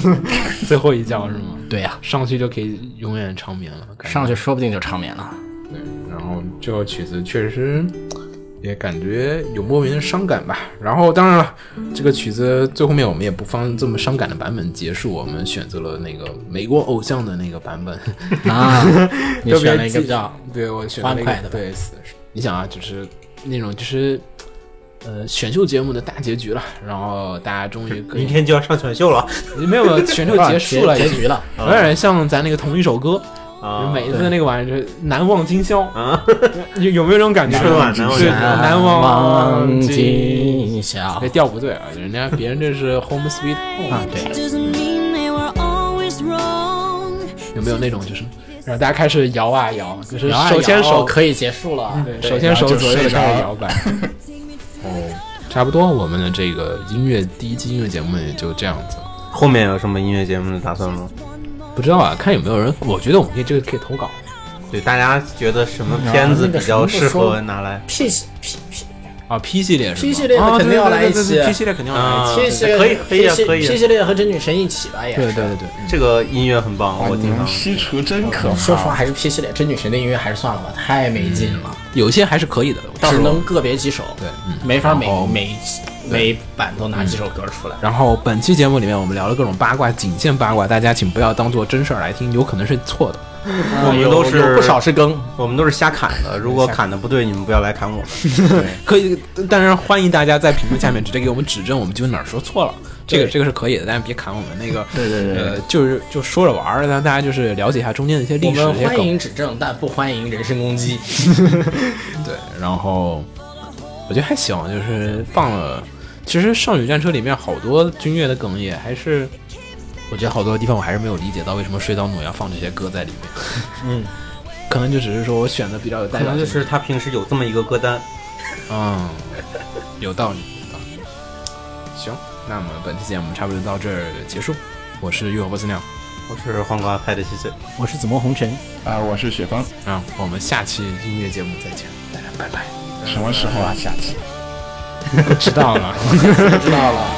(laughs) 最后一觉是吗？对呀、上去就可以永远长眠了。上去说不定就长眠了。对，然后这首曲子确实也感觉有莫名的伤感吧。然后当然了，这个曲子最后面我们也不放这么伤感的版本结束，我们选择了那个美国偶像的那个版本。啊，(laughs) 你选了一个比较对我选了那个欢快的对，是你想啊，就是那种就是。呃，选秀节目的大结局了，然后大家终于可以明天就要上选秀了没有没有选秀结束了，(laughs) 结局了。有点像咱那个同一首歌，啊！每一次那个玩意儿就是难忘今宵，啊，(laughs) 有有没有这种感觉？春晚难忘是今宵难忘今今宵这。调不对啊，人家别人这是 Home Sweet Home 啊，对.有没有那种就是让大家开始摇啊摇，就是手牵手，可以结束了。对，手牵手左右摇摆。(laughs) 哦，差不多，我们的这个音乐第一期音乐节目也就这样子。后面有什么音乐节目的打算吗？不知道啊，看有没有人，我觉得我们可以这个可以投稿。对，大家觉得什么片子比较适合拿来？P 系 P P 啊，P 系列是吧 P 系列的啊肯定要来一 P 系列肯定要来一啊期。P 系列可以可以可以啊 P 系列和真女神一起吧，也是对对对对，这个音乐很棒，我哇，你们经常。西厨真可怕。说实话，还是 P 系列真女神的音乐还是算了吧，太没劲了，有些还是可以的。只能个别几首，对，嗯。没法每然后每每版都拿几首歌出来。然后本期节目里面我们聊了各种八卦，仅限八卦，大家请不要当做真事儿来听，有可能是错的。我们都是有不少是更，我们都是瞎砍的，如果砍的不对，你们不要来砍我们。(laughs) 可以，当然欢迎大家在评论下面直接给我们指正，我们究竟哪儿说错了。这个这个是可以的，但是别砍我们那个。对对对呃，就是就说着玩儿，让大家就是了解一下中间的一些历史、们欢。迎指正，但不欢迎人身攻击。(laughs) 对，然后我觉得还行，就是放了。其实《少女战车》里面好多军乐的梗也还是，我觉得好多地方我还是没有理解到为什么水岛努要放这些歌在里面。(laughs) 嗯，可能就只是说我选的比较有代表可能，就是他平时有这么一个歌单。嗯，有道理，有道理。行，那么本期节目差不多到这儿结束。我是浴火不死鸟我是黄瓜派的七岁。我是紫陌红尘，啊，我是雪芳，啊，我们下期音乐节目再见，大家拜拜。什么时候啊？下期。(laughs) 知道了。知道了。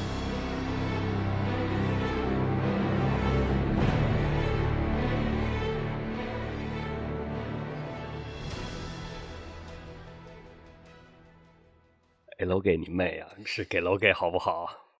楼给你妹啊！是给楼给好不好？